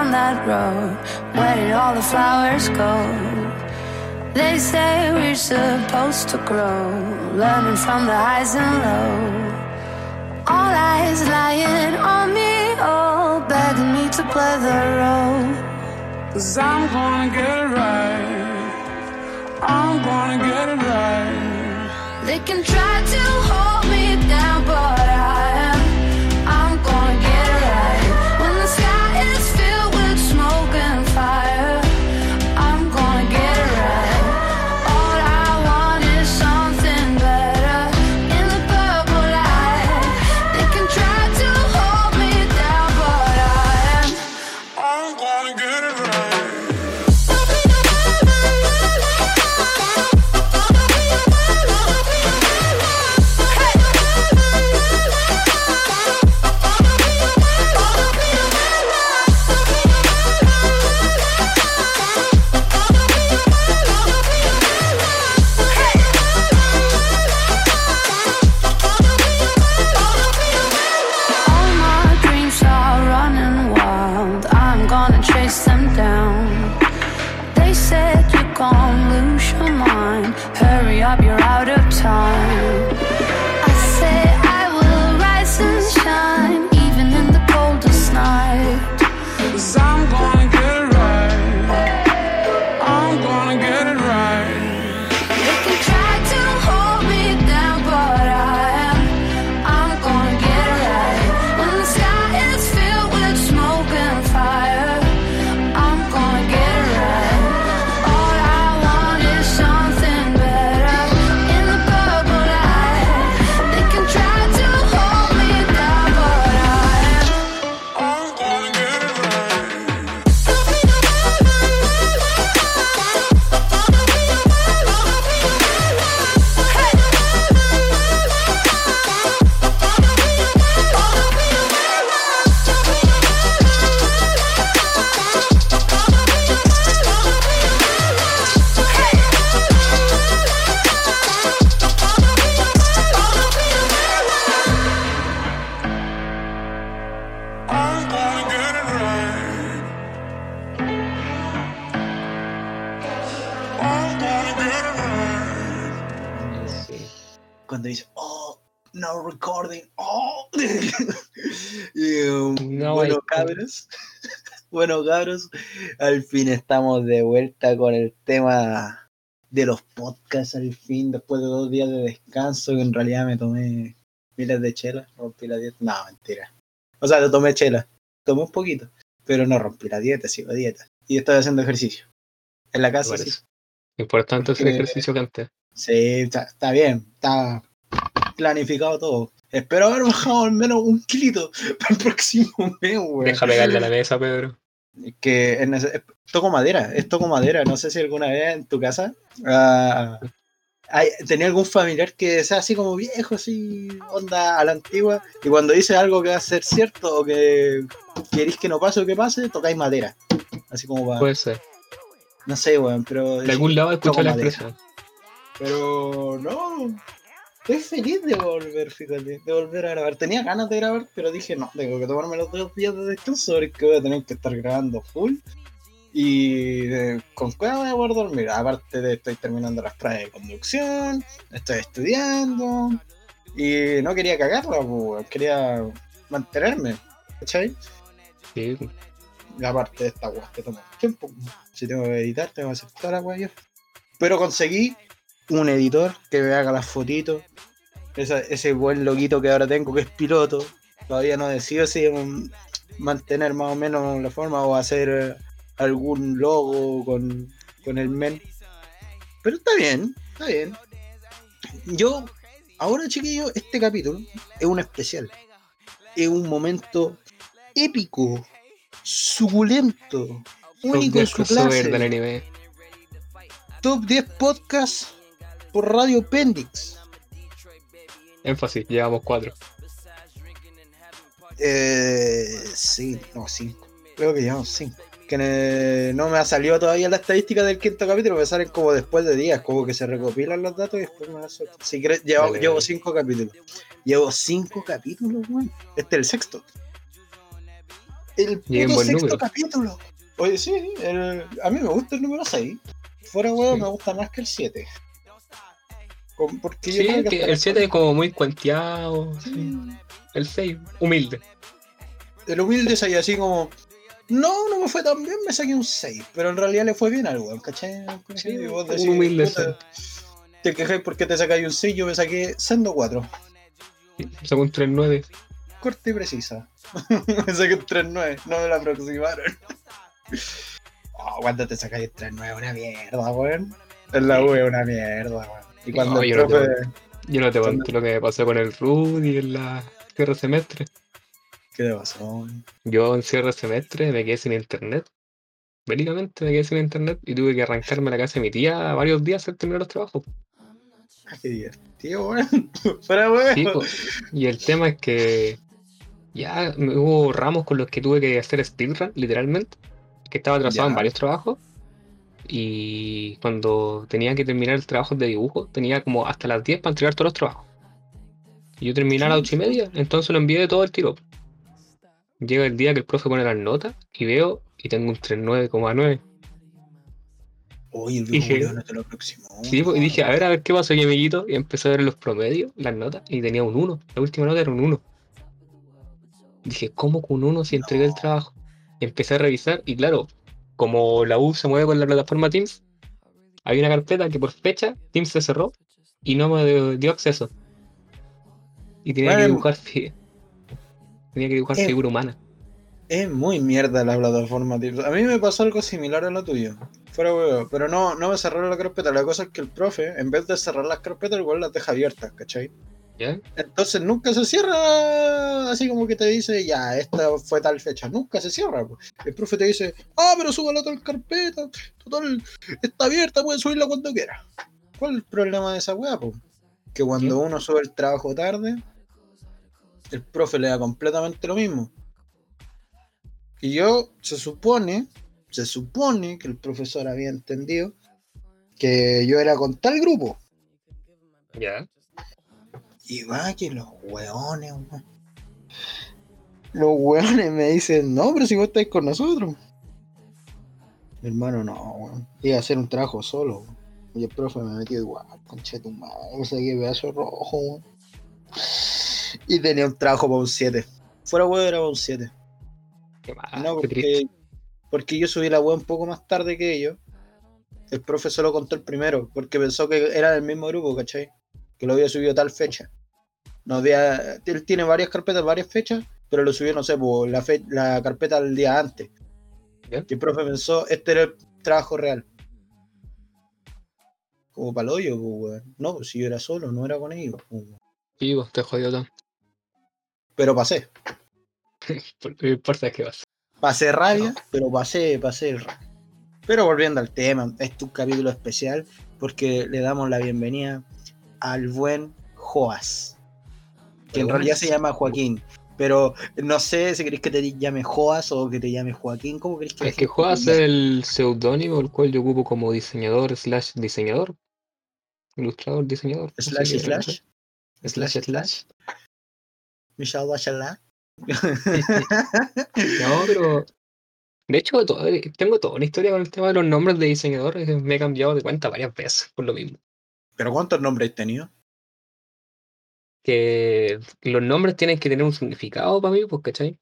down that road. Where did all the flowers go? They say we're supposed to grow, learning from the highs and lows. All eyes lying on me, all begging me to play the role. Cause I'm gonna get it right. I'm gonna get it right. They can try to hold me down, but bueno, cabros, al fin estamos de vuelta con el tema de los podcasts, al fin, después de dos días de descanso, que en realidad me tomé miles de chelas, rompí la dieta. No, mentira. O sea, no tomé chela, tomé un poquito, pero no rompí la dieta, sigo dieta. Y estoy haciendo ejercicio. En la casa, sí. Importante hacer Eh, ejercicio que antes. Sí, está, está bien, está planificado todo. Espero haber bajado al menos un kilito para el próximo mes, weón. Deja pegarle a la mesa, Pedro. Que es nece- es- toco madera, es toco madera. No sé si alguna vez en tu casa ah, hay- tenía algún familiar que sea así como viejo, así, onda a la antigua, y cuando dice algo que va a ser cierto o que queréis que no pase o que pase, tocáis madera. Así como para. Puede ser. no sé, weón, pero. De algún lado escuché toco la expresión. Pero no, estoy feliz de volver, fíjate, de volver a grabar. Tenía ganas de grabar, pero dije, no, tengo que tomarme los dos días de descanso porque voy a tener que estar grabando full. Y eh, con cuál voy a poder dormir. Aparte de estoy terminando las pruebas de conducción, estoy estudiando. Y no quería cagarla, pues, quería mantenerme. ¿Cachai? Sí, Y aparte de esta weá que toma tiempo. Si tengo que editar, tengo que toda la weá. Pero conseguí un editor que me haga las fotitos. Esa- ese buen loquito que ahora tengo que es piloto. Todavía no decido si mantener más o menos la forma o hacer eh, algún logo con, con el men. Pero está bien, está bien. Yo, ahora chiquillo, este capítulo es un especial. Es un momento épico, suculento, único en su 10 crossover clase. Top 10 podcast por Radio Pendix. Énfasis, llevamos cuatro. Eh, sí, no, 5. Creo que llevamos 5. Que ne- no me ha salido todavía la estadística del quinto capítulo, me salen como después de días, como que se recopilan los datos y después me sueltan. Si querés, llevo. 5 capítulos. Llevo 5 capítulos, weón. Este es el sexto. El puto sexto número. capítulo. Oye, sí, el- a mí me gusta el número 6. Fuera Sí. me gusta más que el 7. Porque Sí, que el 7 es como muy cuenteado. sí. Sí. El 6, humilde. El humilde es ahí así como. No, no me fue tan bien, me saqué un 6. Pero en realidad le fue bien al weón, ¿cachai? Sí, vos un decís, humilde puta, Te quejáis porque te sacáis un 6, yo me saqué siendo 4. Sacó un 3-9. Corta y precisa. me saqué un 3-9, no me lo aproximaron. oh, cuando te sacáis el 3-9, una mierda, weón. En la U es una mierda, weón. Y cuando No, yo no profe. Yo no te conté lo que me pasó con el Rudy en la cierre semestre. ¿Qué te pasó? Yo en cierre semestre me quedé sin internet. Bélicamente me quedé sin internet y tuve que arrancarme a la casa de mi tía varios días hasta terminar los trabajos. Ah, Qué divertido, weón. Fuera, weón. Sí, y el tema es que ya hubo ramos con los que tuve que hacer speedrun, literalmente, que estaba atrasado en varios trabajos. Y cuando tenía que terminar el trabajo de dibujo, tenía como hasta las 10 para entregar todos los trabajos. Y yo terminé a las 8 y media, entonces lo envié de todo el tiro. Llega el día que el profe pone las notas y veo y tengo un 39,9. Oye, Dije- no te lo aproximó. Sí, pues, y dije, a ver, a ver qué pasó aquí, amiguito. Y empecé a ver los promedios, las notas, y tenía un 1. La última nota era un 1. Dije, ¿cómo con un 1 si entregué el trabajo? Y empecé a revisar, y claro, como la U se mueve con la plataforma Teams, había una carpeta que por fecha Teams se cerró y no me dio- acceso. Y tenía que dibujar Tenía que dibujar Eh. figura humana. Es muy mierda la plataforma, tío. A mí me pasó algo similar a lo tuyo. Fuera huevo. Pero no, no me cerró la carpeta. La cosa es que el profe, en vez de cerrar las carpetas, igual las deja abiertas, ¿cachai? ¿Ya? Entonces nunca se cierra así como que te dice, ya, esta fue tal fecha. Nunca se cierra. El profe te dice, ah, pero súbala tal carpeta. Total, está abierta, puedes subirla cuando quiera. ¿Cuál es el problema de esa weá? Que cuando uno sube el trabajo tarde, el profe le da completamente lo mismo. Y yo, se supone, se supone que el profesor había entendido que yo era con tal grupo. ¿Ya? Y va que los weones, weón. Los weones me dicen, no, pero si vos estáis con nosotros. Mi hermano, no, weón. Iba a hacer un trabajo solo, weón. Y el profe me metió igual, conche tu madre, o sea, que pedazo rojo, weón. Y tenía un trabajo para un 7. Fuera weón era para un 7. Qué mal, no, porque, porque yo subí la web un poco más tarde que ellos. El profe solo contó el primero, porque pensó que era del mismo grupo, ¿cachai? Que lo había subido a tal fecha. No él tiene varias carpetas, varias fechas, pero lo subió, no sé, por la, fe- la carpeta el día antes. Y el profe pensó, este era el trabajo real. Como para hoyo, pues. No, pues si yo era solo, no era con ellos. pues, weón. Sí, vos te jodió tanto. Pero pasé. No importa qué vas. Pasé rabia, pero pasé, pasé rabia. Pero volviendo al tema, este es un capítulo especial porque le damos la bienvenida al buen Joas. Que en realidad se llama Joaquín. Pero no sé si queréis que te llame Joas o que te llame Joaquín. ¿Cómo queréis que Es que Joas es el seudónimo el cual yo ocupo como diseñador slash diseñador. Ilustrador, diseñador. no sé Slash slash. Slash slash. Michelle Bachelet. No, pero. De hecho, todo- tengo toda una historia con el tema de los nombres de diseñadores. Me he cambiado de cuenta varias veces por lo mismo. ¿Pero cuántos nombres has tenido? Que los nombres tienen que tener un significado para mí, pues, ¿cachai?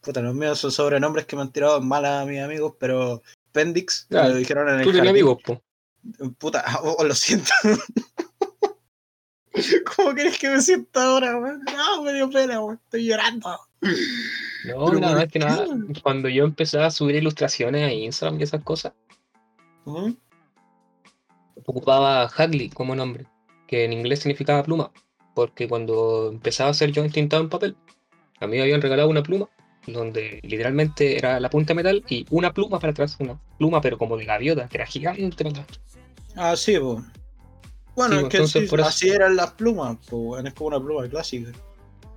Puta, los míos son sobrenombres que me han tirado en mala a mis amigos, pero Pendix, me Ah, lo dijeron en el Tú jardín. amigos, pues. Puta, oh, lo siento. ¿Cómo querés que me sienta ahora, weón? No, me dio pena, weón. Estoy llorando. No, Pero nada ¿por más que nada. Cuando yo empecé a subir ilustraciones a Instagram y esas cosas, Ujú. ocupaba Hadley como nombre, que en inglés significaba pluma, porque cuando empezaba a hacer yo tintado en papel, a mí me habían regalado una pluma, donde literalmente era la punta de metal y una pluma para atrás, una pluma pero como de gaviota, que era gigante para atrás. Ah, sí, pues. Bueno, Sí, es que sí, por eso- así eran las plumas, pues, es como una pluma clásica.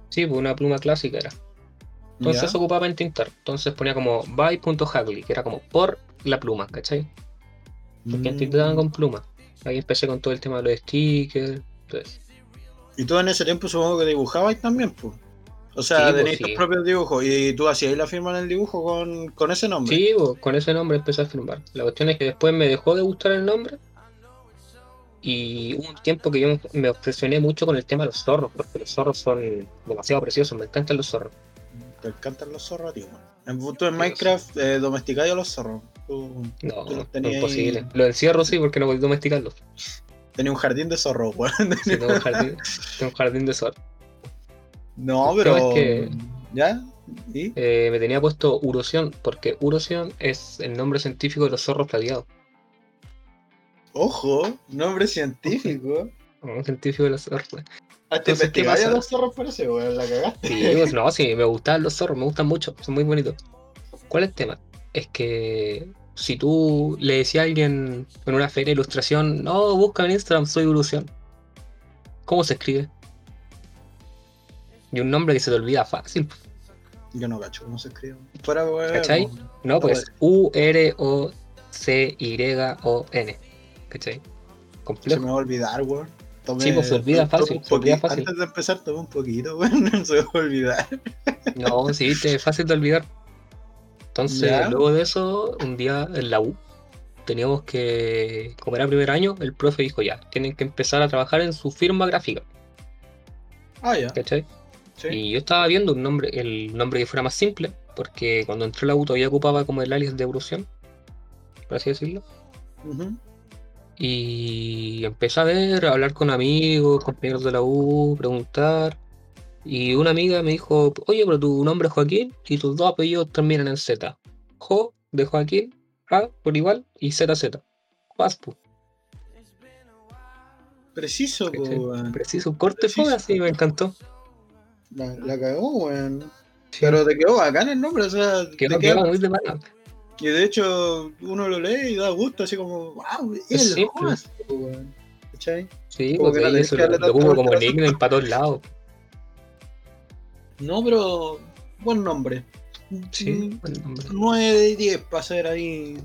Sí, pues una pluma clásica era. Entonces ¿Ya? se ocupaba en tintar. Entonces ponía como by.hadley, que era como por la pluma, ¿cachai? Porque Mm. tintaban con pluma. Ahí empecé con todo el tema de los stickers. Entonces, Y tú en ese tiempo supongo que dibujabas también, pues. O sea, Sí, pues, tenéis sí. tus propios dibujos y tú hacías la firma en el dibujo con, con ese nombre. Sí, pues, con ese nombre empecé a firmar. La cuestión es que después me dejó de gustar el nombre. Y hubo un tiempo que yo me obsesioné mucho con el tema de los zorros, porque los zorros son demasiado preciosos, me encantan los zorros. Te encantan los zorros, tío. En, tú en Minecraft eh, domesticáis a los zorros. Tú No, Tú los no es posible. Lo encierro sí, porque no voy a domesticarlos. Tenías un jardín de zorros, weón. Sí, tengo un jardín, tengo un jardín de zorros. No, pero. es que- ¿Ya? ¿Y? Eh, me tenía puesto Urosión, porque Urosión es el nombre científico de los zorros plateados. Ojo, nombre científico. Un científico de los zorros. Hasta Entonces, ¿qué investigáis a los zorros por eso, weón. La cagaste. Sí, pues no, sí, me gustan los zorros, me gustan mucho, son muy bonitos. ¿Cuál es el tema? Es que si tú le decías a alguien en una feria de ilustración, no, busca en Instagram, soy Urosión. ¿Cómo se escribe? Y un nombre que se te olvida fácil. Yo no cacho cómo se escribe. Fuera. ¿Cachai? No, pues U-R-O-C-Y-O-N. ¿Cachai? Se me va a olvidar, weón. Sí, pues, se olvida fácil, se olvida fácil. Antes de empezar, tomé un poquito, weón. Se me va a olvidar. No, sí, viste, es fácil de olvidar. Entonces, luego de eso, un día en la U, teníamos que, como era primer año, el profe dijo ya, tienen que empezar a trabajar en su firma gráfica, Ah, ya. ¿cachai? Sí. Y yo estaba viendo un nombre, el nombre que fuera más simple, porque cuando entré a la U todavía ocupaba como el alias de evolución, por así decirlo. Y empecé a ver, a hablar con amigos, compañeros de la U, preguntar. Y una amiga me dijo, oye, pero tu nombre es Joaquín y tus dos apellidos terminan en Z. Jo de Joaquín, A por igual y ZZ. Paspu. Preciso, weón. Preciso, corte fue así, me encantó. La, la cagó, weón. Pero te quedó bacán el nombre, o sea, te Quedó, queda- quedó muy de mala. Y de hecho, uno lo lee y da gusto, así como, wow, Es el weón. ¿Cachai? Sí, Como porque que eso lo, lo como al nickname para todos lados. No, pero buen nombre. Sí, Mm, buen nombre. 9 de 10 para ser ahí De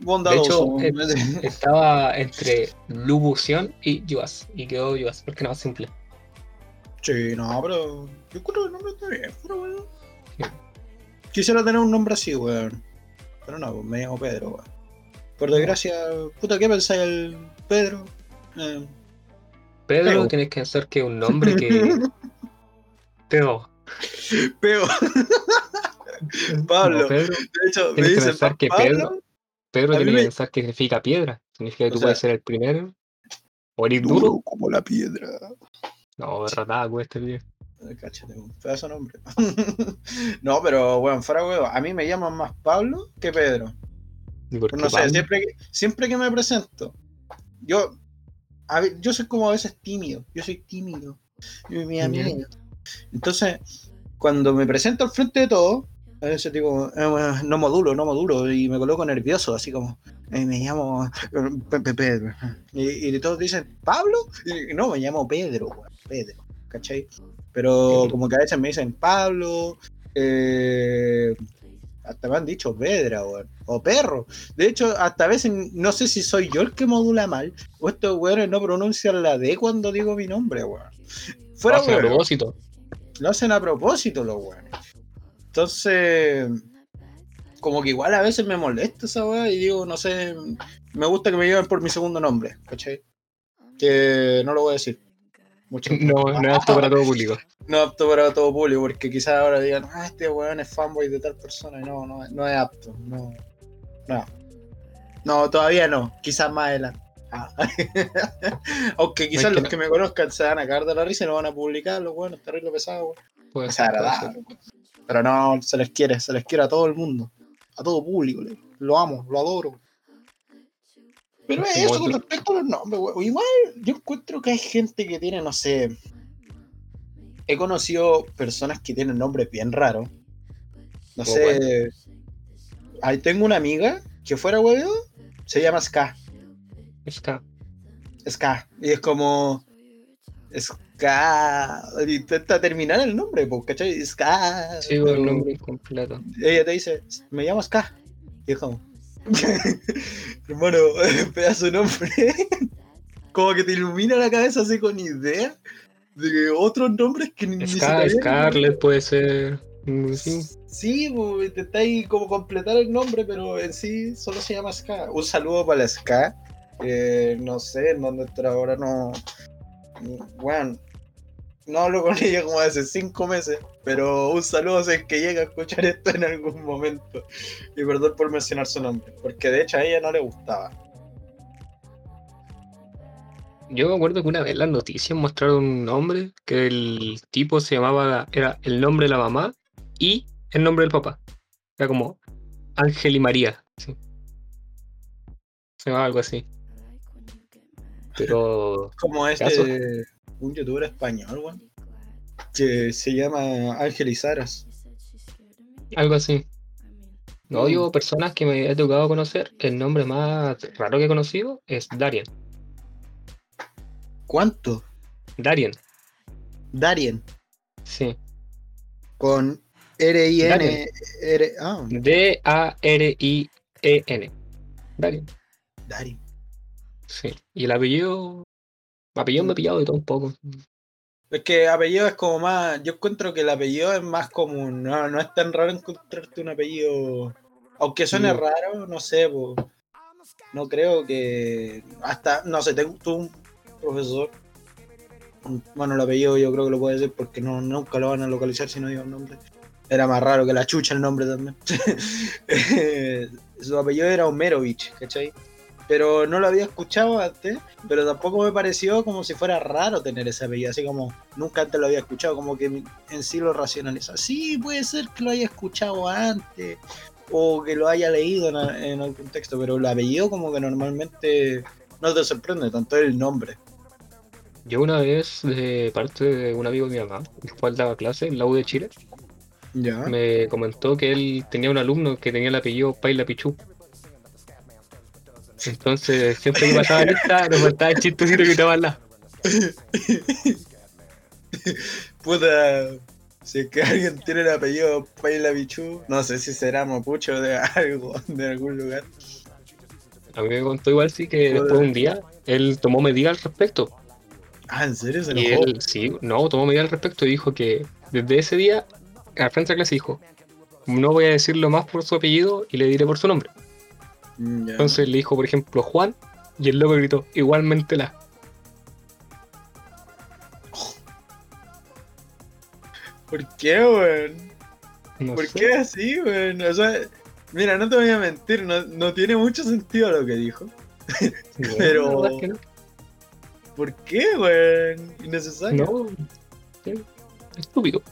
bondadoso. hecho, eh, estaba entre Lubución y Yuas. Y quedó Yuas, porque era más simple. sí, no, pero yo creo que el nombre está bien, pero. Sí. Quisiera tener un nombre así, weón. Pero no, pues, me llamo Pedro, weón. Por desgracia, puta, ¿qué pensáis el Pedro? Eh, Pedro, Peo. tienes que pensar que es un nombre que. Peo. Peo. Pablo. Pedro, De hecho, me dicen pensar que Pablo. Pedro- Pedro tiene que me- pensar que significa piedra. Significa que tú O sea, puedes ser el primero. O eres Duro duro. como la piedra. No, rataco este día. Ay, Cáchate, un pedazo de nombre. no, pero bueno, fuera huevo. A mí me llaman más Pablo que Pedro. ¿Y por qué No sé, siempre que, siempre que me presento, yo, a ver, yo soy como a veces tímido. Yo soy tímido. Y mi Ya. Entonces, cuando me presento al frente de todo, a veces digo, eh, bueno, no modulo, no modulo, y me coloco nervioso, así como, eh, me llamo Pepe Pedro. Y, y todos dicen, ¿Pablo? Y no, me llamo Pedro, Pedro, ¿cachai? Pero como que a veces me dicen Pablo, eh, hasta me han dicho Pedra, weón, o perro. De hecho, hasta a veces no sé si soy yo el que modula mal, o estos weones no pronuncian la D cuando digo mi nombre, weón. Fuera, weón. Lo hacen a propósito los weones. Entonces, como que igual a veces me molesta esa weá y digo, no sé, me gusta que me lleven por mi segundo nombre, ¿cachai? Que no lo voy a decir. Mucho. No, no es apto para todo público. No apto para todo público, porque quizás ahora digan, ah, este weón es fanboy de tal persona, y no, no, no es apto, no. No. No, todavía no, quizás más adelante. Aunque quizás que los no- que me conozcan se van a cagar de la risa y lo van a publicar, los buenos, terrible pesado, weón. Puede ser. Pero no, se les quiere, se les quiere a todo el mundo, a todo público. le- Lo amo, lo adoro. Pero es eso con respecto a los nombres, weón. Igual yo encuentro que hay gente que tiene, no sé. He conocido personas que tienen nombres bien raros. No Como sé. Ahí tengo una amiga que fuera huevo, se llama Ska. Está. Ska. Y es como. Ska. Intenta terminar el nombre, pues, ¿cachai? Ska. Pero el nombre incompleto. Ella te dice, me llamo Ska. Y es como. Hermano, pedazo de nombre. como que te ilumina la cabeza así con idea. de otros nombres que ni, ni se te Scar, habían- Scarlet puede ser. mm, Sí. Sí, pues, intentáis como completar el nombre, pero en sí solo se llama Ska. Un saludo para la Ska. Que no sé en dónde está ahora, no. Bueno, no hablo con ella como hace cinco meses, pero un saludo si es que llega a escuchar esto en algún momento. Y perdón por mencionar su nombre, porque de hecho a ella no le gustaba. Yo me acuerdo que una vez las noticias mostraron un nombre que el tipo se llamaba, era el nombre de la mamá y el nombre del papá. Era como Ángel y María. sí. Se llamaba algo así. Pero Como ¿Caso? este, un youtuber español, weón, que se llama Ángel Izaras. algo así. No, yo, personas que me he tocado conocer, el nombre más raro que he conocido es Darien. ¿Cuánto? Darien, Darien. sí. Con R-I-N. Darien. R ah, D-A-R-I-E-N. Darien, Darien. Sí. Y el apellido. Apellido me he pillado de todo un poco. Es que apellido es como más. Yo encuentro que el apellido es más común. No, no es tan raro encontrarte un apellido. Aunque suene Mm. raro, no sé, po. no creo que. Hasta. No sé, tengo tú un profesor. Bueno, el apellido yo creo que lo puede decir porque no, nunca lo van a localizar si no digo el nombre. Era más raro que la chucha el nombre también. Eh, Su apellido era Homerovich, ¿cachai? Pero no lo había escuchado antes, pero tampoco me pareció como si fuera raro tener ese apellido, así como nunca antes lo había escuchado, como que en sí lo racionaliza. Sí, puede ser que lo haya escuchado antes o que lo haya leído en, en algún texto, pero el apellido como que normalmente no te sorprende, tanto el nombre. Yo una vez, de parte de un amigo de mi mamá, el cual daba clase en la U de Chile, Ya. me comentó que él tenía un alumno que tenía el apellido Paila Pichú. Entonces, siempre que pasaba lista, nos faltaba el chistecito que estaba al lado. Puta, si es que alguien tiene el apellido Paila Bichu, no sé si será mapucho de algo, de algún lugar. A mí me contó igual sí que después de un día él tomó medidas al respecto. Ah, ¿en serio? Se Y él, sí, no, tomó medidas al respecto y dijo que desde ese día, al frente de la clase dijo, no voy a decirlo más por su apellido y le diré por su nombre. Mm. Entonces le dijo, por ejemplo, Juan, y el loco gritó, igualmente la. ¿Por qué, weón? No ¿Por sé. qué así, weón? O sea, mira, no te voy a mentir, no, no tiene mucho sentido lo que dijo. No, pero- es que no. ¿Por qué, weón? Innecesario. No, estúpido.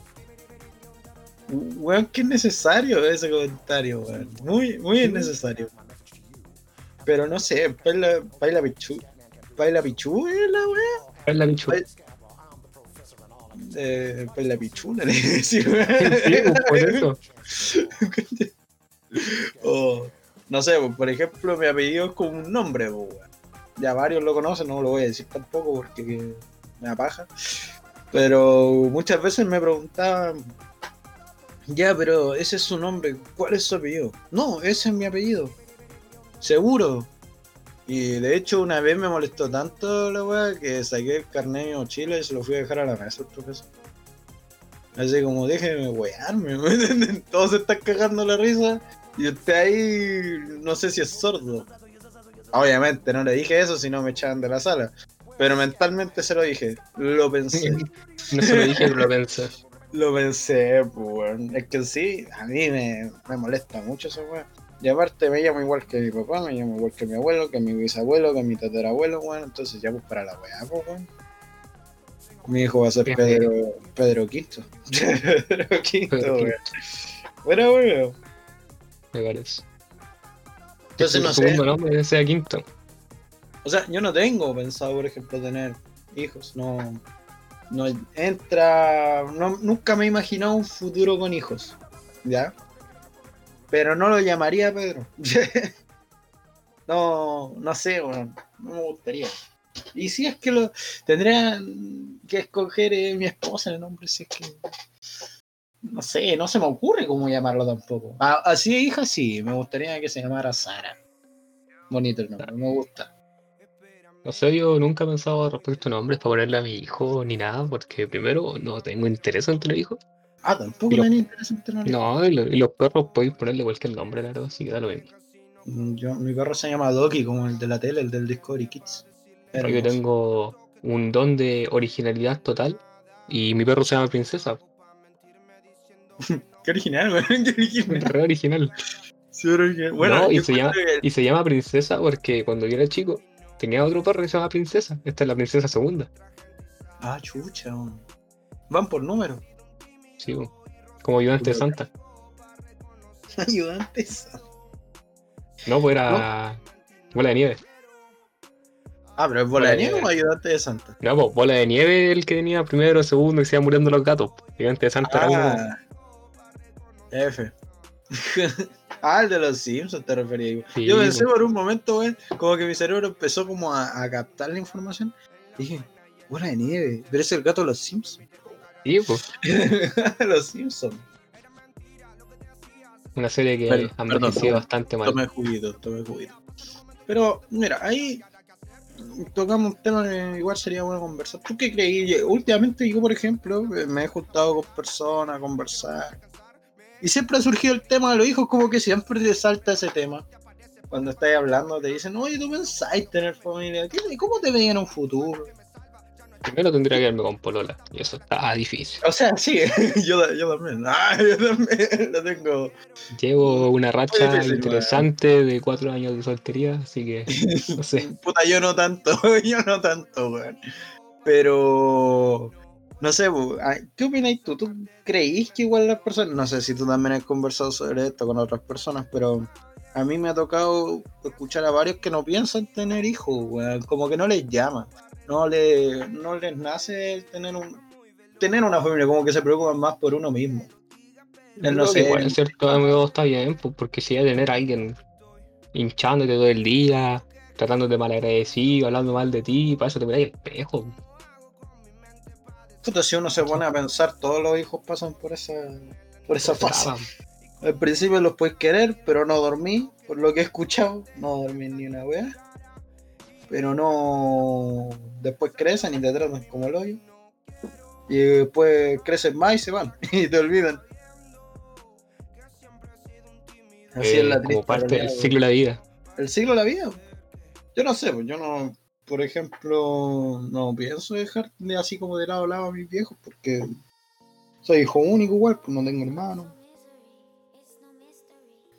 Weón, qué innecesario ese comentario, weón. Muy, muy Sí. innecesario. Pero no sé, Paila, Paila Pichu. Paila Pichu es la weá. Es la bicho. Ay, Eh, Pichu, le Sí, pues, por eso. O, no sé, pues, por ejemplo, mi apellido es como un nombre, pues, weón. Ya varios lo conocen, no lo voy a decir tampoco porque que me apaja. Pero muchas veces me preguntaban, ya, pero ese es su nombre, ¿cuál es su apellido? No, ese es mi apellido. Seguro. Y de hecho una vez me molestó tanto la weá que saqué el carnet de mi mochila y se lo fui a dejar a la mesa al profesor. Así como déjeme wearme, todos se están cagando la risa y usted ahí no sé si es sordo. Obviamente no le dije eso si no me echaban de la sala. Pero mentalmente se lo dije, lo pensé. No se lo dije, pero lo pensé. Lo pensé, pues. Es que sí, a mí me, me molesta mucho esa weón. Y aparte me llamo igual que mi papá, me llamo igual que mi abuelo, que mi bisabuelo, que mi tatarabuelo, weón. Entonces ya pues para la weá, pues, weón. Mi hijo va a ser Pedro, Pedro Quinto. Pedro Quinto, weón. Bueno, weón. Me parece. Entonces no sé. segundo nombre sea Quinto. O sea, yo no tengo pensado, por ejemplo, tener hijos. No, no entra. No, nunca me he imaginado un futuro con hijos. ¿Ya? Pero no lo llamaría Pedro. no, no sé, weón. No me gustaría. Y si es que lo tendría que escoger eh, mi esposa el nombre, si es que. No sé, no se me ocurre cómo llamarlo tampoco. Ah, así hija, sí, me gustaría que se llamara Sara. Bonito el nombre, me gusta. O sea, yo nunca he pensado respecto a nombres para ponerle a mi hijo ni nada, porque primero no tengo interés en tener hijos. Ah, tampoco lo- me interesa tener No, y, lo- y los perros podéis ponerle cualquier nombre, la verdad, así que da lo mismo. Mm, Yo, mi perro se llama Doki, como el de la tele, el del Discovery Kids. Yo tengo un don de originalidad total y mi perro se llama Princesa. Qué original, weón. Qué original. Re original. Sí, original. Bueno, No, y se llama- que- Y se llama Princesa porque cuando yo era chico tenía otro perro que se llama Princesa. Esta es la Princesa segunda. Ah, chucha. weón. Van por número. Sí, como ayudante de Santa. Ayudantes. No, pues era bola de nieve. Ah, pero es bola de Bola de nieve o ayudante de Santa. No, pues bola de nieve el que tenía primero, segundo y se iban muriendo los gatos. Ayudante de Santa era uno. Ah, F. ah, el de los Simpsons te refería. Sí, Yo pensé po. por un momento, weón, como que mi cerebro empezó como a, a captar la información. Dije, bola de nieve, pero es el gato de los Simpsons. Sí, pues. los Simpsons. Una serie que ha envejecido bastante mal. Tomé juguito, tomé juguito. Pero, mira, ahí tocamos un tema que igual sería bueno conversar. ¿Tú qué creí? Últimamente yo, por ejemplo, me he juntado con personas a conversar. Y siempre ha surgido el tema de los hijos, como que siempre te salta ese tema. Cuando estás hablando te dicen, oye, tú pensáis tener familia. ¿Qué- ¿Cómo te veis en un futuro? Primero tendría que verme con Polola. Y eso está difícil. O sea, sí, yo, yo también. Ah, yo también lo tengo. Llevo una racha difícil, interesante de cuatro años de soltería, así que no sé. Puta, yo no tanto, yo no tanto, weón. Pero. No sé, ay, ¿qué opináis tú? ¿Tú creís que igual las personas.? No sé si tú también has conversado sobre esto con otras personas, pero a mí me ha tocado escuchar a varios que no piensan tener hijos, weón. Como que no les llama. No, le, no les nace el tener un. Tener una familia, como que se preocupan más por uno mismo. No que sé. en cierto modo está bien, pues, porque si hay tener a alguien hinchándote todo el día, tratándote mal agradecido, hablando mal de ti, para eso te miráis el espejo. Puta, si uno se pone a pensar, todos los hijos pasan por esa, por esa fase. Al principio los puedes querer, pero no dormí, por lo que he escuchado, no dormí ni una wea. Pero no. Después crecen y te tratan como el hoyo. Y después crecen más y se van. Y te olvidan. Así Eh, es la como triste parte del ciclo de la vida. el ciclo de la vida. Yo no sé, pues yo no, por ejemplo, no pienso dejar de así como de lado a lado a mis viejos porque soy hijo único igual, pues no tengo hermanos.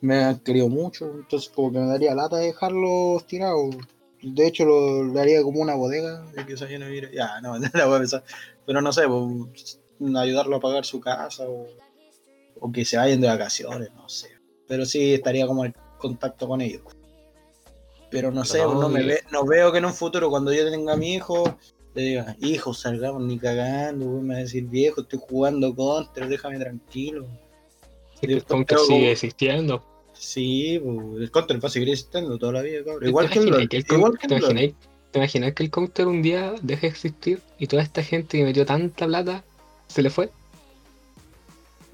Me han querido mucho, entonces como que me daría lata dejarlos tirados. De hecho, lo, le haría como una bodega de que se vivir. Ya, no, la voy a pensar. Pero no sé, pues, ayudarlo a pagar su casa o, o que se vayan de vacaciones, no sé. Pero sí estaría como en contacto con ellos. Pero no sé, No, no, me ve- no veo que en un futuro, cuando yo tenga a mi hijo, le diga, hijo, salgamos ni cagando, güey", me va a decir, viejo, estoy jugando contra, déjame tranquilo. Counter creo sigue como- existiendo. Sí, pues, el counter va a seguir existiendo toda la vida, cabrón. ¿Te Igual que el imaginas que el igual que ¿te el imaginas- ¿Te imaginas que el counter un día deje de existir y toda esta gente que metió tanta plata se le fue?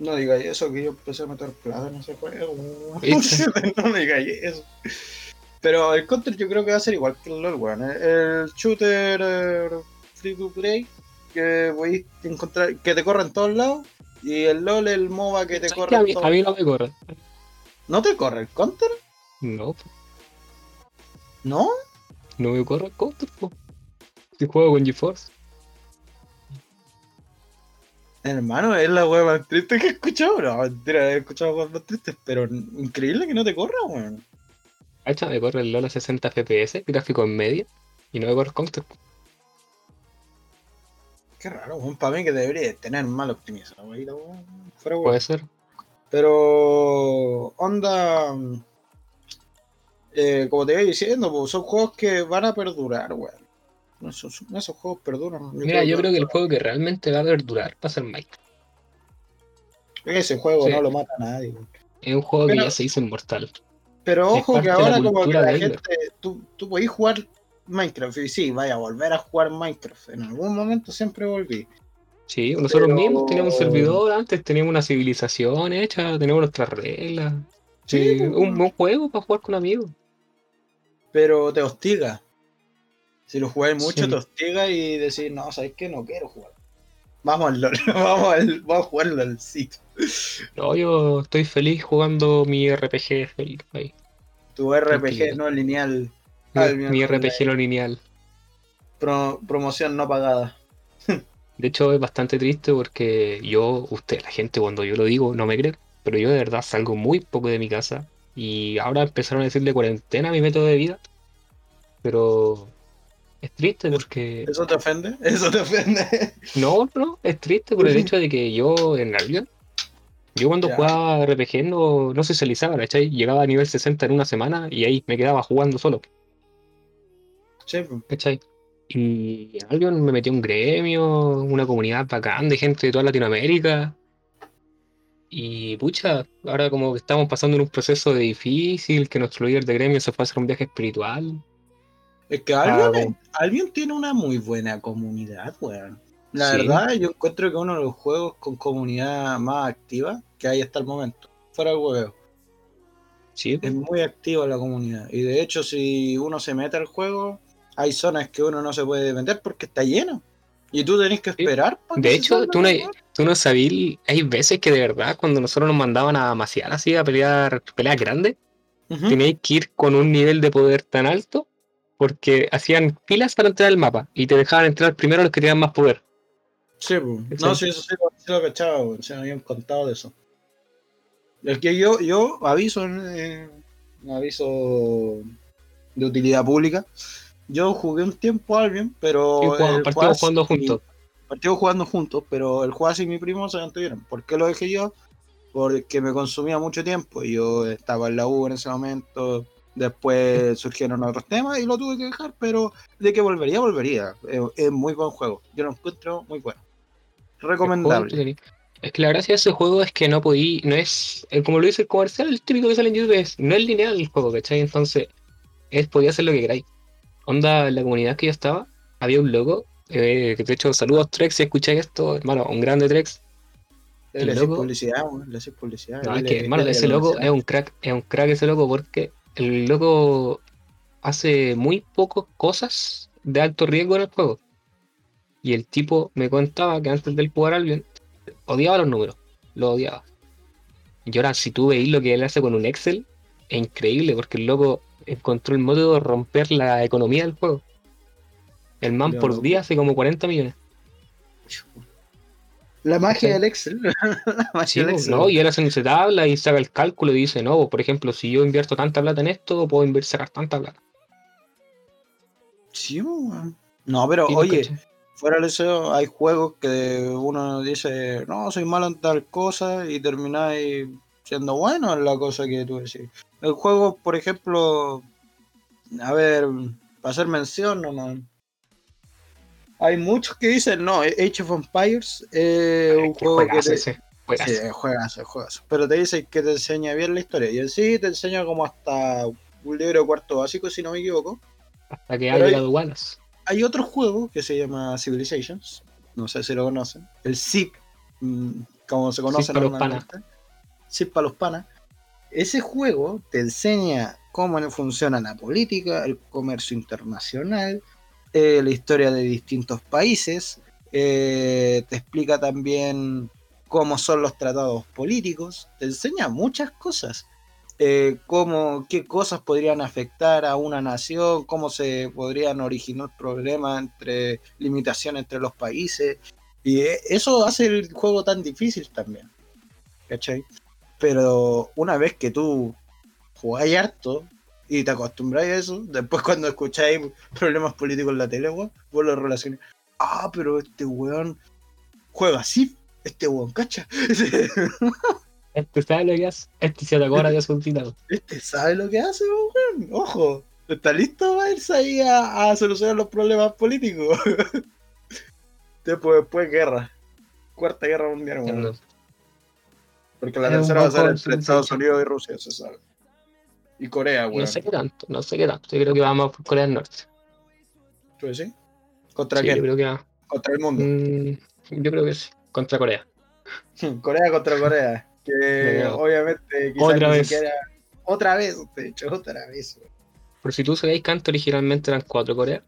No digáis eso, que yo empecé a meter plata en ese juego. No me digáis eso. Pero el counter yo creo que va a ser igual que el LOL, weón. El, el shooter eh, free to play que voy a encontrar, que te corre en todos lados. Y el LOL, el MOBA que te ¿Sabes corre que a, en todos a mí no me corre. ¿No te corre el counter? No, po, ¿No? no me corre el counter. po. Si juego con GeForce. Hermano, es la wea más triste que he escuchado. No, mentira, he escuchado weas más tristes, pero increíble que no te corra, weón. Hacha, me corre el LOL a 60 FPS, gráfico en media, y no me corre el counter. po. Qué raro, weón. Para mí que debería tener mal optimizado, weón. Fuera, weón. Puede ser. Pero, onda. eh, como te iba diciendo, pues, son juegos que van a perdurar, weón. Esos, esos juegos perduran. Mira, yo creo que el juego que realmente va a perdurar va a ser Minecraft. Ese juego Sí. no lo mata a nadie. Es un juego Pero- que ya se hizo inmortal. Pero ojo que ahora como que la gente, tú, tú podés jugar Minecraft y sí, vaya a volver a jugar Minecraft. En algún momento siempre volví. Sí, nosotros Pero- mismos teníamos un servidor antes, teníamos una civilización hecha, teníamos nuestras reglas. Sí, Sí, pues, un buen juego para jugar con amigos. Pero te hostiga. Si lo jugáis mucho, Sí. te hostiga y decís, no, ¿sabes qué? No quiero jugar. Vamos al LOL, vamos, al, vamos a jugar al LOLcito. No, yo estoy feliz jugando mi RPG feliz ahí. Tu RPG no lineal. Mi. RPG no lineal. Pro- promoción no pagada. De hecho, es bastante triste porque yo, usted, la gente, cuando yo lo digo, no me cree, pero yo de verdad salgo muy poco de mi casa y ahora empezaron a decirle cuarentena a mi método de vida. Pero es triste porque. ¿Eso te ofende? ¿Eso te ofende? No, no, es triste por el hecho de que yo en Albion, yo cuando Ya. jugaba RPG no, no socializaba, ¿cachai? Llegaba a nivel 60 en una semana y ahí me quedaba jugando solo. Sí, pues. ¿cachai? Y en Albion me metí a un gremio, una comunidad bacán de gente de toda Latinoamérica. Y pucha, ahora como que estamos pasando en un proceso de difícil, que nuestro líder de gremio se fue a hacer un viaje espiritual. Es que Albion, Ah. Albion tiene una muy buena comunidad, weón. La Sí. verdad, yo encuentro que uno de los juegos con comunidad más activa que hay hasta el momento. Fuera el huevo. Sí, Es muy activa la comunidad. Y de hecho, si uno se mete al juego, hay zonas que uno no se puede meter porque está lleno. Y tú tenés que esperar. De hecho, tú no, tú no sabías, hay veces que de verdad cuando nosotros nos mandaban a maciar así, a pelear peleas grandes, Ujú. teníais que ir con un nivel de poder tan alto porque hacían filas para entrar al mapa y te dejaban entrar primero los que tenían más poder. Sí, pues. No, sí, eso sí, lo- sí lo cachaba. Se me habían contado de eso. Es que yo, yo aviso, eh, aviso de utilidad pública. Yo jugué un tiempo Albion, pero. Sí, jugamos- partimos jugando juntos. Partimos jugando juntos, pero el Juaz y mi primo se mantuvieron. ¿Por qué lo dejé yo? Porque me consumía mucho tiempo. Yo estaba en la U en ese momento. Después surgieron otros temas y lo tuve que dejar, pero de que volvería, volvería. Es, es muy buen juego. Yo lo encuentro muy bueno. Recomendable. Es que la gracia de ese juego es que no podí, no es, eh, como lo dice el comercial, el típico que sale en YouTube, es, no es lineal el juego, ¿cachai? Entonces, es, podía hacer lo que queráis. Onda, en la comunidad que yo estaba, había un loco, eh, que de hecho, saludos Trex, si escucháis esto, hermano, un grande Trex. Le El haces loco- publicidad, le haces publicidad. No, es que, hermano, ese lo loco es un crack, es un crack ese loco porque el loco hace muy pocas cosas de alto riesgo en el juego. Y el tipo me contaba que antes del jugar Albion odiaba los números, lo odiaba. Y ahora si tú veis lo que él hace con un Excel, es increíble porque el loco encontró el método de romper la economía del juego. El man por día hace como 40 millones. La magia del Excel. la magia Sí, del po, Excel. no, y él hace su tabla y saca el cálculo y dice, no, por ejemplo, si yo invierto tanta plata en esto, puedo invertir sacar tanta plata. Sí, weón. No, pero oye, fuera de eso, hay juegos que uno dice, no, soy malo en tal cosa y termináis siendo bueno en la cosa que tú decís. El juego, por ejemplo, a ver, para hacer mención nomás. Hay muchos que dicen, no, Age of Empires es un juego que te, ese, juegazo. Sí, juegas, juegas. Pero te dice que te enseña bien la historia. Y en sí te enseña como hasta un libro cuarto básico, si no me equivoco. Hasta que pero ha hay- llegado Wallace. Hay otro juego que se llama Civilizations. No sé si lo conocen. El ZIP, mm, como se conoce para los ZIP para los panas. Ese juego te enseña cómo funciona la política, el comercio internacional, eh, la historia de distintos países. eh, te explica también cómo son los tratados políticos. Te enseña muchas cosas. eh, qué cosas podrían afectar a una nación, cómo se podrían originar problemas entre limitaciones entre los países. Y eh, eso hace el juego tan difícil también. ¿Cachai? Pero una vez que tú jugáis harto y te acostumbráis a eso, después cuando escucháis problemas políticos en la tele, weón, vos lo relacionas. Ah, pero este weón juega así. Este weón, cacha. Este sabe lo que hace. Este se atacó ahora su titado. Este sabe lo que hace, weón. Ojo. Está listo para irse ahí a, a solucionar los problemas políticos. después, después guerra. Cuarta guerra mundial, weón. Porque la Es tercera va a ser entre Estados. Unidos y Rusia, se sabe. Y Corea, weón. No sé qué tanto, no sé qué tanto. Yo creo que vamos por Corea del Norte. ¿Tú decís? ¿Contra Sí, yo quién? creo que va. Contra el mundo. Mm, yo creo que sí. Contra Corea. Corea contra Corea. Que obviamente quizás Otra ni vez. siquiera. Otra vez, de hecho, otra vez. Por si tú sabéis antes originalmente eran cuatro Coreas.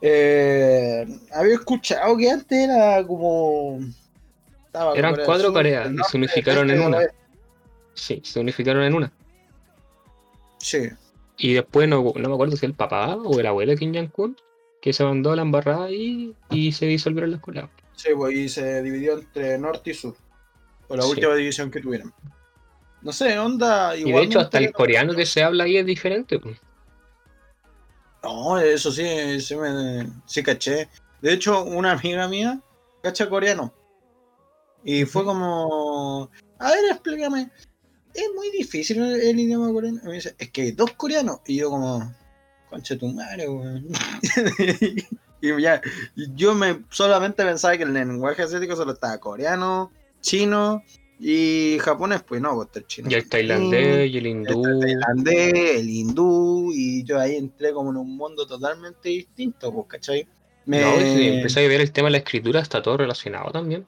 Eh, había escuchado que antes era como. Estaba Eran Corea cuatro Sur, Coreas y se unificaron este en una. Sí, se unificaron en una. Sí. Y después no, no me acuerdo si el papá o el abuelo de Kim Jong-un que se mandó a la embarrada y, y se disolvieron las coreas. Sí, pues y se dividió entre norte y sur. Por la Sí. última división que tuvieron. No sé, onda. Y de igual hecho, hasta el coreano que se habla ahí es diferente. pues. No, eso sí, sí, me, sí caché. De hecho, una amiga mía cacha coreano. Y fue como. A ver, explícame. Es muy difícil el, el idioma coreano. Y me dice, es que hay dos coreanos. Y yo, como. Concha tu madre, weón. y ya. Yo me solamente pensaba que el lenguaje asiático solo estaba coreano, chino y japonés. Pues no, pues el chino. Y el tailandés y el hindú. El tailandés, el hindú, y yo ahí entré como en un mundo totalmente distinto, pues, ¿cachai? Me... No, y si empezáis a ver el tema de la escritura, está todo relacionado también.